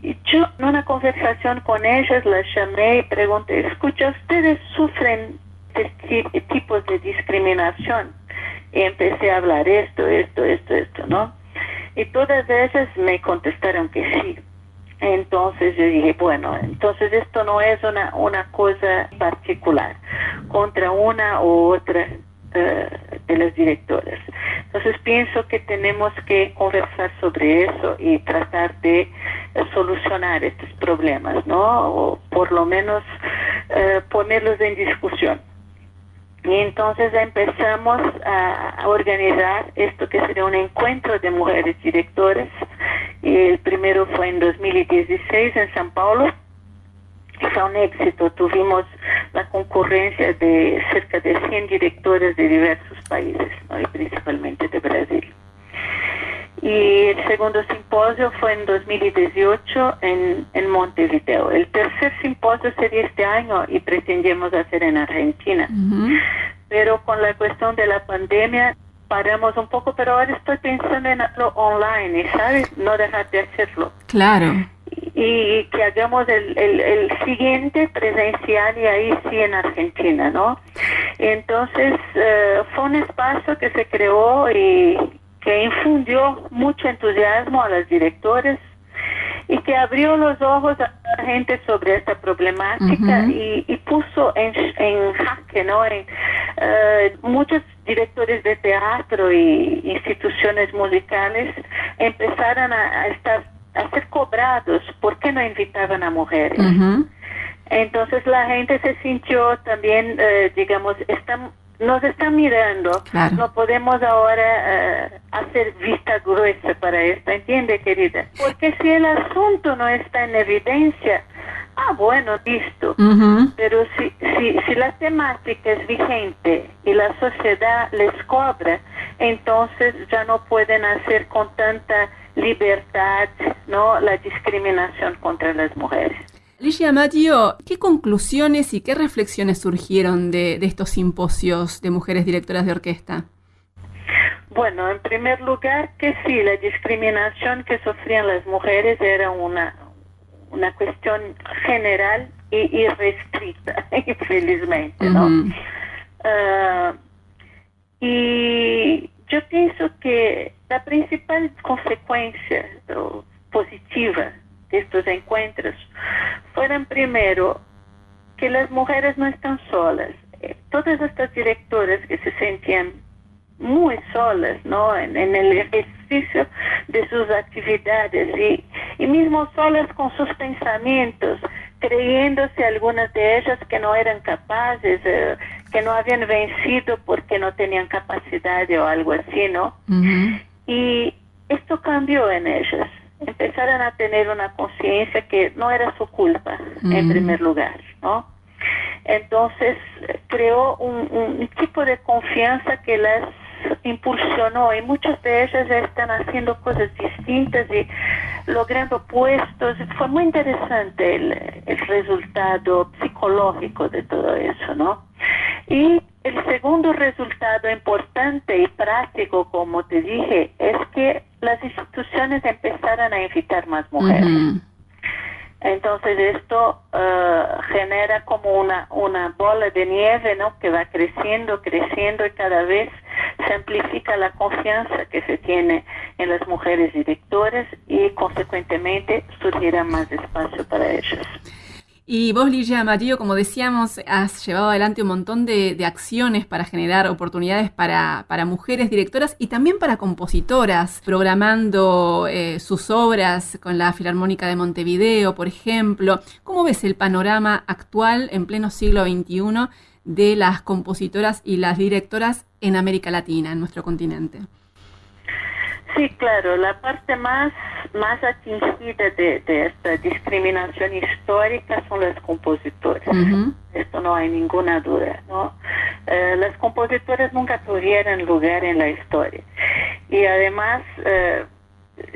[SPEAKER 3] yo en una conversación con ellas las llamé y pregunté, escucha, ¿ustedes sufren este tipos de discriminación? Y empecé a hablar esto, esto, esto, esto, ¿no? Y todas ellas me contestaron que sí. Entonces yo dije, bueno, entonces esto no es una, una cosa particular contra una u otra eh, de las directoras. Entonces pienso que tenemos que conversar sobre eso y tratar de solucionar estos problemas, ¿no? O por lo menos eh, ponerlos en discusión. Y entonces empezamos a, organizar esto que sería un encuentro de mujeres directoras. El primero fue en 2016 en San Paulo fue un éxito. Tuvimos la concurrencia de cerca de 100 directores de diversos países, y principalmente de Brasil. Y el segundo simposio fue en 2018 en, en Montevideo. El tercer simposio sería este año y pretendemos hacer en Argentina. Pero con la cuestión de la pandemia paramos un poco, pero ahora estoy pensando en hacerlo online, ¿sabes? No dejar de hacerlo.
[SPEAKER 1] Claro
[SPEAKER 3] y que hagamos el, el, siguiente presencial y ahí sí en Argentina, ¿no? Entonces eh, fue un espacio que se creó y que infundió mucho entusiasmo a los directores y que abrió los ojos a la gente sobre esta problemática y, puso en, en jaque, ¿no? En, eh, muchos directores de teatro y instituciones musicales empezaron a estar a ser cobrados porque no invitaban a mujeres. Entonces la gente se sintió también, eh, digamos, están, nos están mirando, no podemos ahora eh, hacer vista gruesa para esto, ¿entiende, querida? Porque si el asunto no está en evidencia, ah, bueno, listo. Pero si, si, si la temática es vigente y la sociedad les cobra, entonces ya no pueden hacer con tanta libertad, ¿no? la discriminación contra las mujeres.
[SPEAKER 1] Ligia Maggio, ¿qué conclusiones y qué reflexiones surgieron de, estos simposios de mujeres directoras de orquesta?
[SPEAKER 3] Bueno, en primer lugar que sí, la discriminación que sufrían las mujeres era una, una cuestión general y, restricta, infelizmente, ¿no? Ah, y yo pienso que la principal consecuencia positiva de estos encuentros fueron primero que las mujeres no están solas. Eh, todas estas directoras que se sentían muy solas, ¿no? En, el ejercicio de sus actividades y, y mismo solas con sus pensamientos, creyéndose algunas de ellas que no eran capaces, eh, que no habían vencido porque no tenían capacidad o algo así, ¿no? Y esto cambió en ellas. Empezaron a tener una conciencia que no era su culpa, en primer lugar, ¿no? Entonces creó un, un tipo de confianza que las impulsionó y muchas de ellas ya están haciendo cosas distintas y logrando puestos. Fue muy interesante el, el resultado psicológico de todo eso, ¿no? Y el segundo resultado importante y práctico, como te dije, es que las instituciones empezaron a invitar más mujeres. Entonces esto eh, genera como una, una bola de nieve, ¿no? Que va creciendo, creciendo y cada vez se amplifica la confianza que se tiene en las mujeres directoras y consecuentemente surgirá más espacio para ellas.
[SPEAKER 1] Y vos, Ligia Amarillo, como decíamos, has llevado adelante un montón de, acciones para generar oportunidades para, mujeres directoras y también para compositoras, programando eh, sus obras con la Filarmónica de Montevideo, por ejemplo. ¿Cómo ves el panorama actual en pleno siglo XXI de las compositoras y las directoras en América Latina, en nuestro continente?
[SPEAKER 3] Sí, claro, la parte más, más atingida de, esta discriminación histórica son las compositoras. Esto no hay ninguna duda, ¿no? Eh, las compositoras nunca tuvieron lugar en la historia. Y además, eh,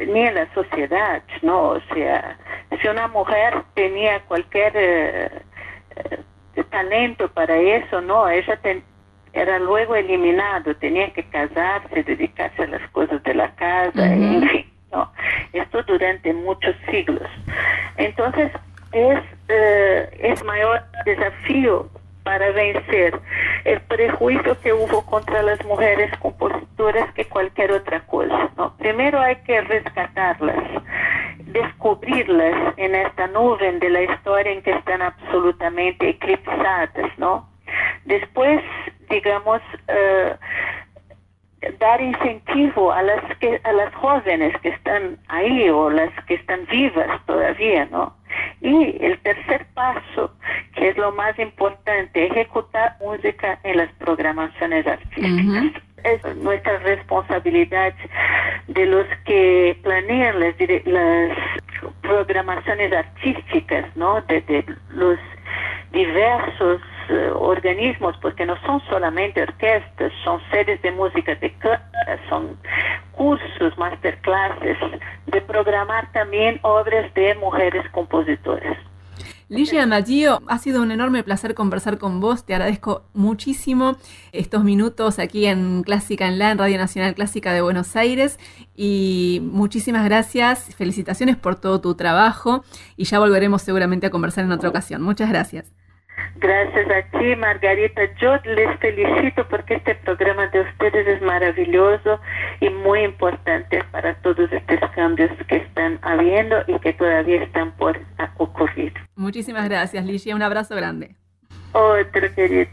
[SPEAKER 3] ni en la sociedad, ¿no? O sea, si una mujer tenía cualquier eh, talento para eso, ¿no? Ella ten, era luego eliminado, tenía que casarse, dedicarse a las cosas de la casa, en fin, ¿no? Esto durante muchos siglos. Entonces, es, eh, es mayor desafío para vencer el prejuicio que hubo contra las mujeres compositoras que cualquier otra cosa. ¿no? Primero hay que rescatarlas, descubrirlas en esta nube de la historia en que están absolutamente eclipsadas, ¿no? Después digamos, eh, dar incentivo a las que a las jóvenes que están ahí o las que están vivas todavía, ¿no? Y el tercer paso, que es lo más importante, ejecutar música en las programaciones artísticas. Es nuestra responsabilidad de los que planean las, las programaciones artísticas, ¿no? de los diversos eh, organismos, porque no son solamente orquestas, son series de música de cámara, son cursos, masterclasses, de programar también obras de mujeres compositoras.
[SPEAKER 1] Ligia Maggio, ha sido un enorme placer conversar con vos. Te agradezco muchísimo estos minutos aquí en Clásica en la, en Radio Nacional Clásica de Buenos Aires. Y muchísimas gracias. Felicitaciones por todo tu trabajo. Y ya volveremos seguramente a conversar en otra ocasión. Muchas gracias.
[SPEAKER 3] Gracias a ti, Margarita. Yo les felicito porque este programa de ustedes es maravilloso y muy importante para todos estos cambios que están habiendo y que todavía están por ocurrir.
[SPEAKER 1] Muchísimas gracias, Ligia. Un abrazo grande.
[SPEAKER 3] Otro querido.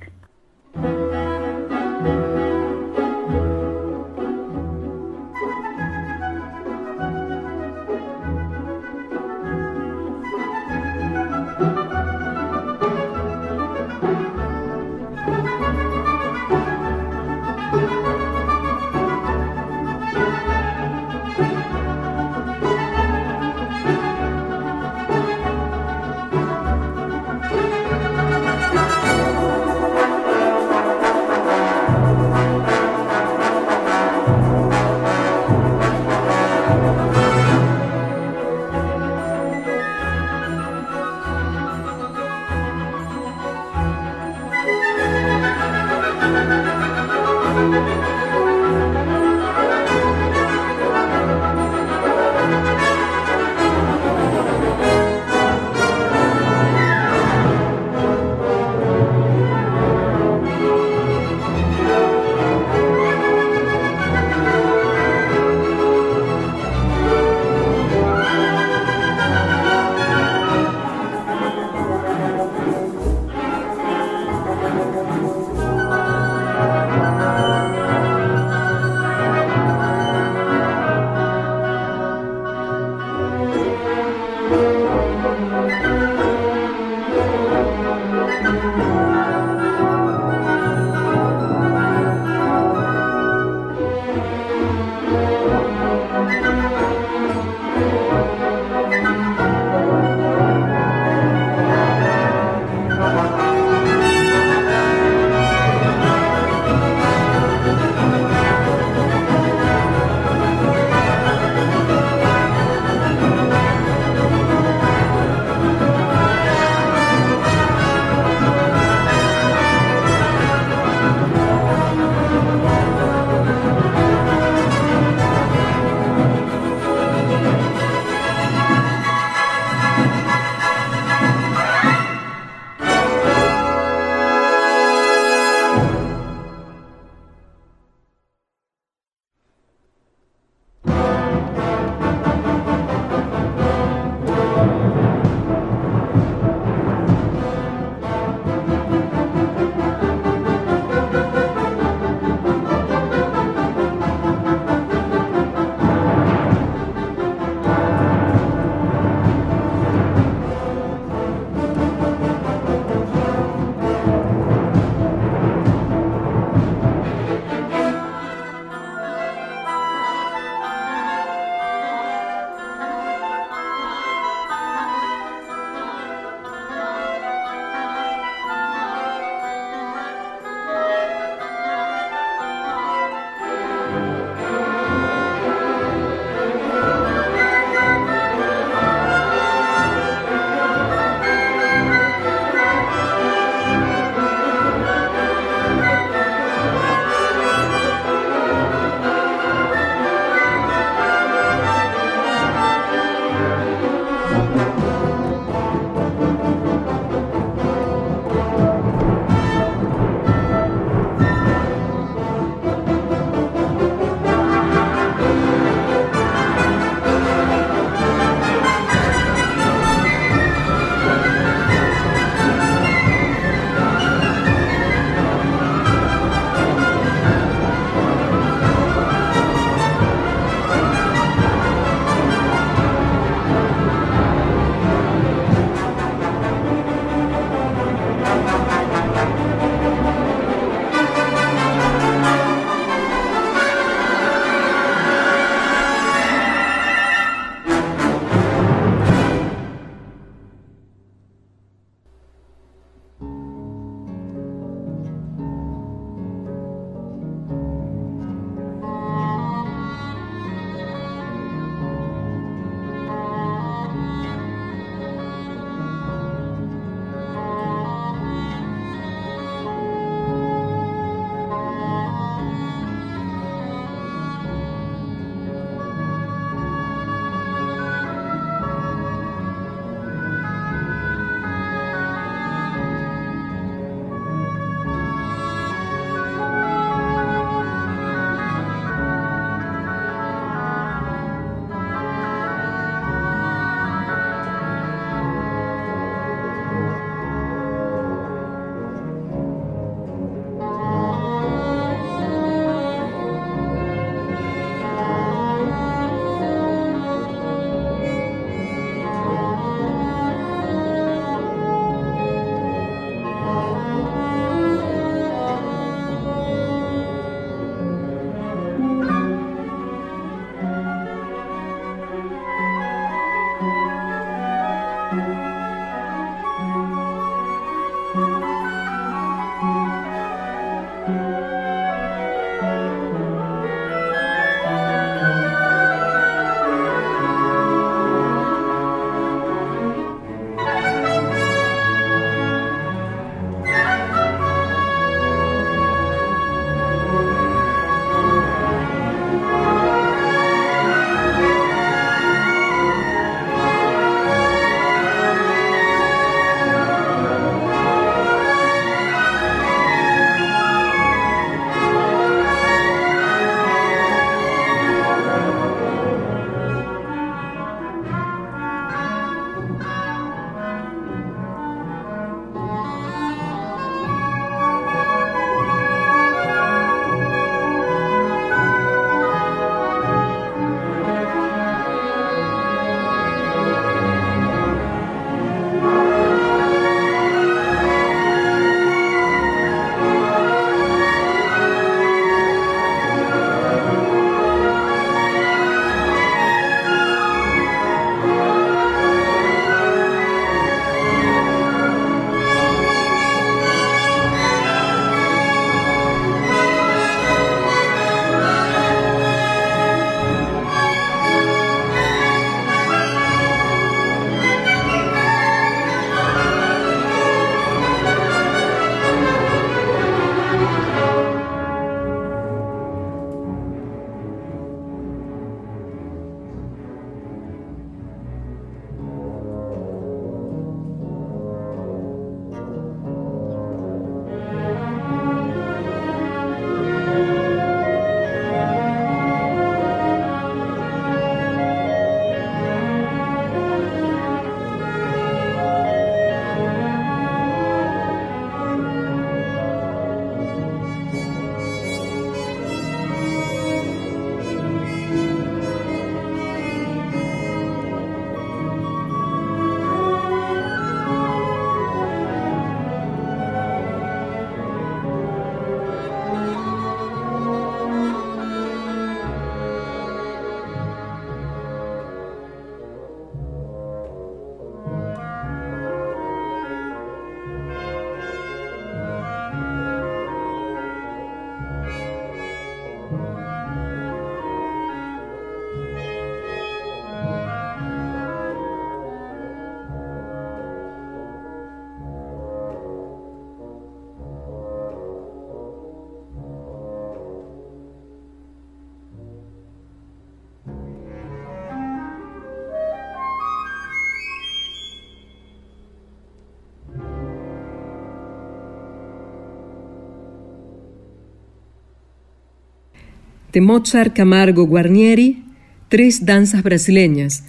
[SPEAKER 2] De Mozart Camargo Guarnieri, Tres danzas brasileñas,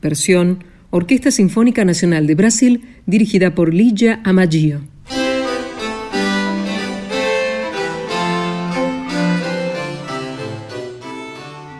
[SPEAKER 2] versión Orquesta Sinfónica Nacional de Brasil, dirigida por Ligia Amaggio.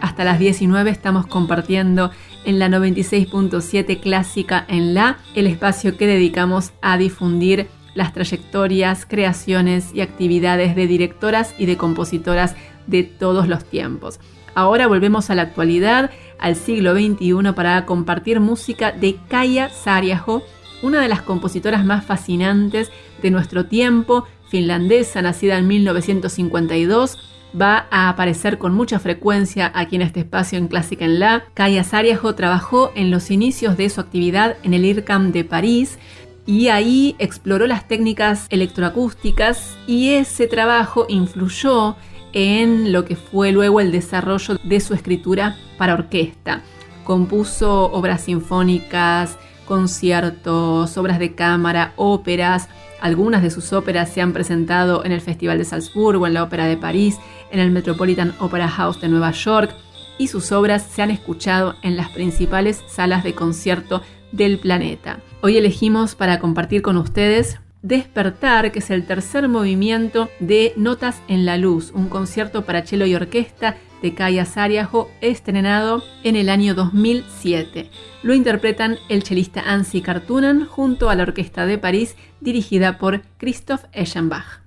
[SPEAKER 1] Hasta las 19 estamos compartiendo en la 96.7 Clásica en La, el espacio que dedicamos a difundir las trayectorias, creaciones y actividades de directoras y de compositoras de todos los tiempos. Ahora volvemos a la actualidad, al siglo XXI, para compartir música de Kaya Sariaho, una de las compositoras más fascinantes de nuestro tiempo, finlandesa, nacida en 1952 va a aparecer con mucha frecuencia aquí en este espacio en Clásica en La. Kaya Sariajo trabajó en los inicios de su actividad en el IRCAM de París y ahí exploró las técnicas electroacústicas y ese trabajo influyó en lo que fue luego el desarrollo de su escritura para orquesta. Compuso obras sinfónicas, conciertos, obras de cámara, óperas. Algunas de sus óperas se han presentado en el Festival de Salzburgo, en la Ópera de París, en el Metropolitan Opera House de Nueva York y sus obras se han escuchado en las principales salas de concierto del planeta. Hoy elegimos para compartir con ustedes Despertar, que es el tercer movimiento de Notas en la Luz, un concierto para cello y orquesta de Kaya Sariajo, estrenado en el año 2007. Lo interpretan el chelista Ansi Kartunen junto a la Orquesta de París, dirigida por Christoph Eschenbach.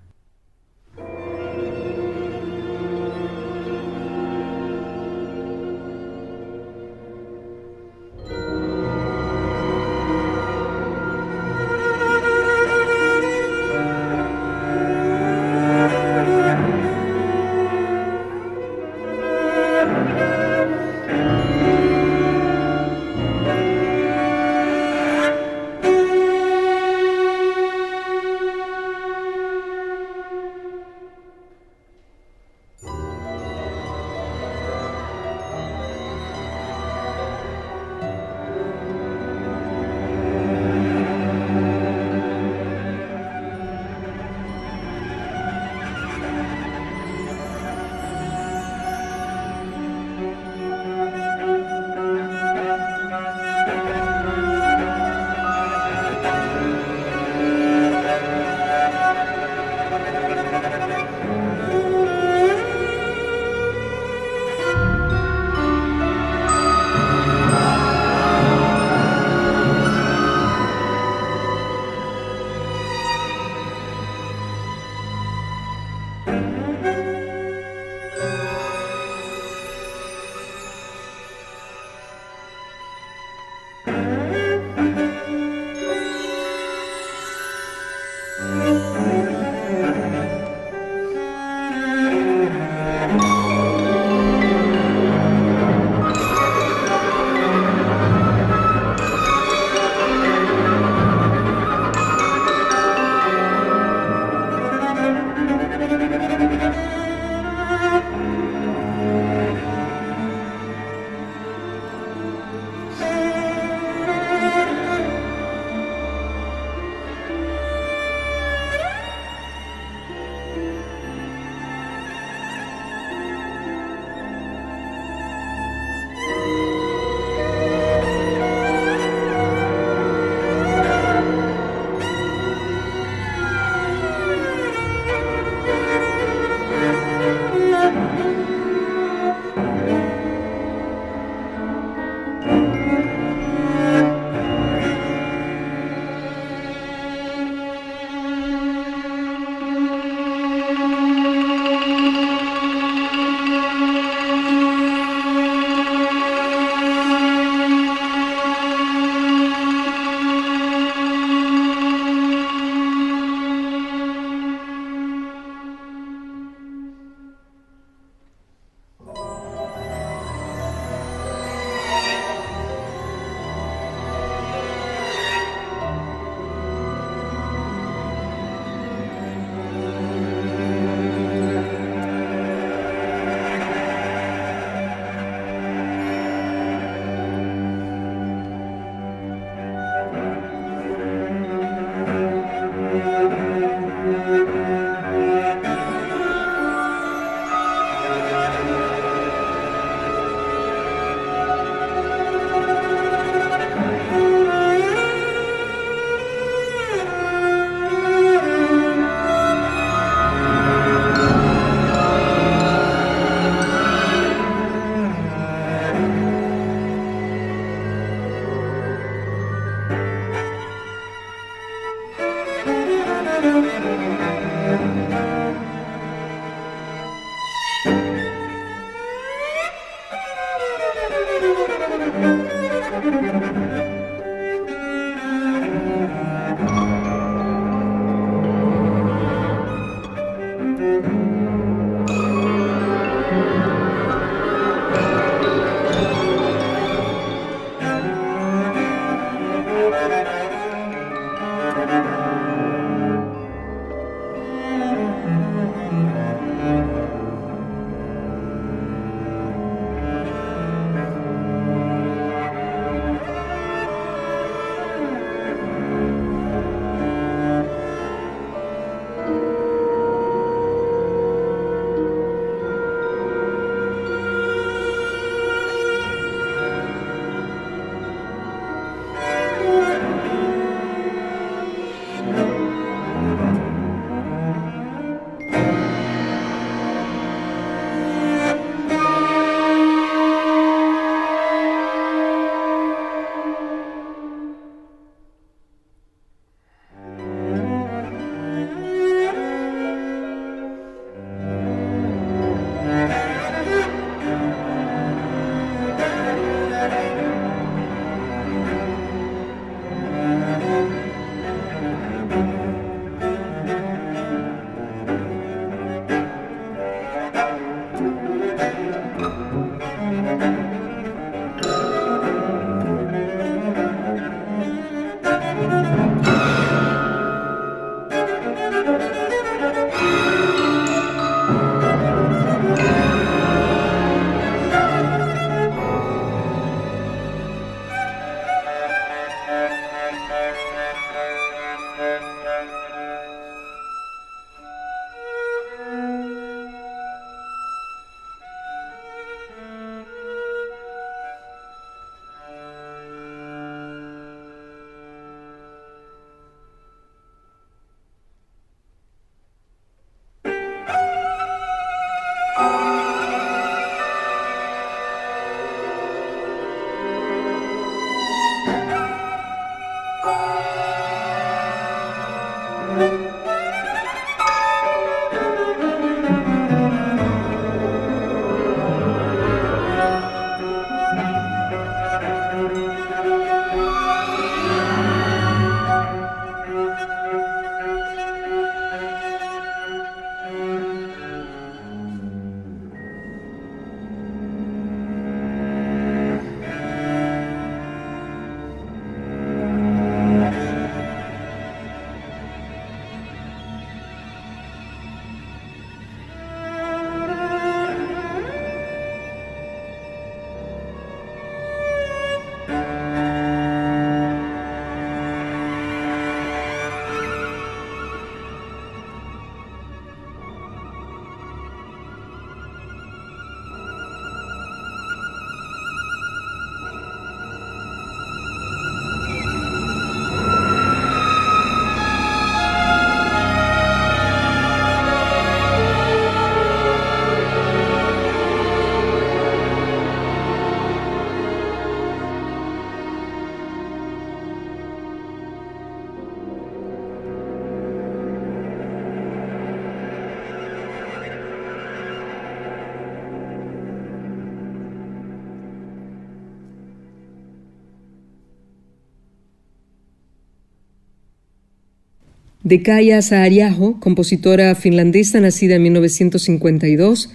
[SPEAKER 4] De Kaya Saariaho, compositora finlandesa nacida en 1952,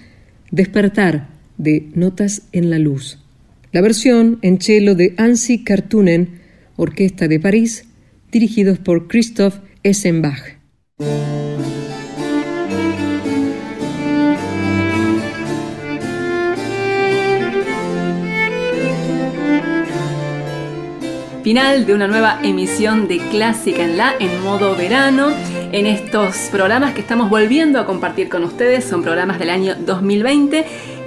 [SPEAKER 4] Despertar, de Notas en la Luz. La versión en cello de Ansi Kartunen, Orquesta de París, dirigidos por Christoph Essenbach.
[SPEAKER 1] Final de una nueva emisión de Clásica en la en modo verano. En estos programas que estamos volviendo a compartir con ustedes son programas del año 2020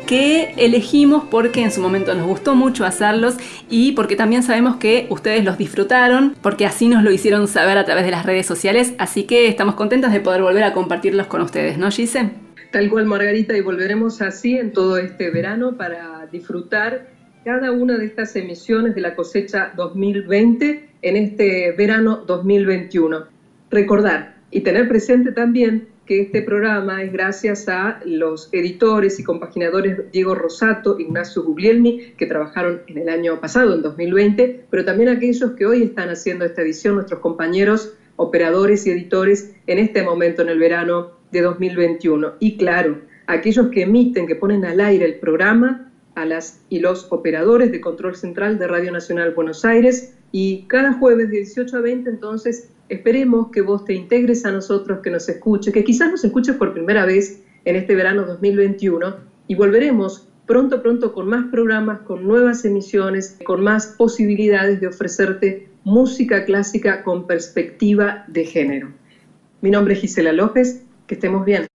[SPEAKER 1] que elegimos porque en su momento nos gustó mucho hacerlos y porque también sabemos que ustedes los disfrutaron, porque así nos lo hicieron saber a través de las redes sociales, así que estamos contentos de poder volver a compartirlos con ustedes, ¿no, Gise?
[SPEAKER 2] Tal cual, Margarita, y volveremos así en todo este verano para disfrutar cada una de estas emisiones de la cosecha 2020 en este verano 2021. Recordar y tener presente también que este programa es gracias a los editores y compaginadores Diego Rosato, Ignacio Guglielmi, que trabajaron en el año pasado, en 2020, pero también aquellos que hoy están haciendo esta edición, nuestros compañeros operadores y editores en este momento en el verano de 2021. Y claro, aquellos que emiten, que ponen al aire el programa, a las y los operadores de control central de Radio Nacional Buenos Aires y cada jueves de 18 a 20 entonces esperemos que vos te integres a nosotros, que nos escuches, que quizás nos escuches por primera vez en este verano 2021 y volveremos pronto, pronto con más programas, con nuevas emisiones, con más posibilidades de ofrecerte música clásica con perspectiva de género. Mi nombre es Gisela López, que estemos bien.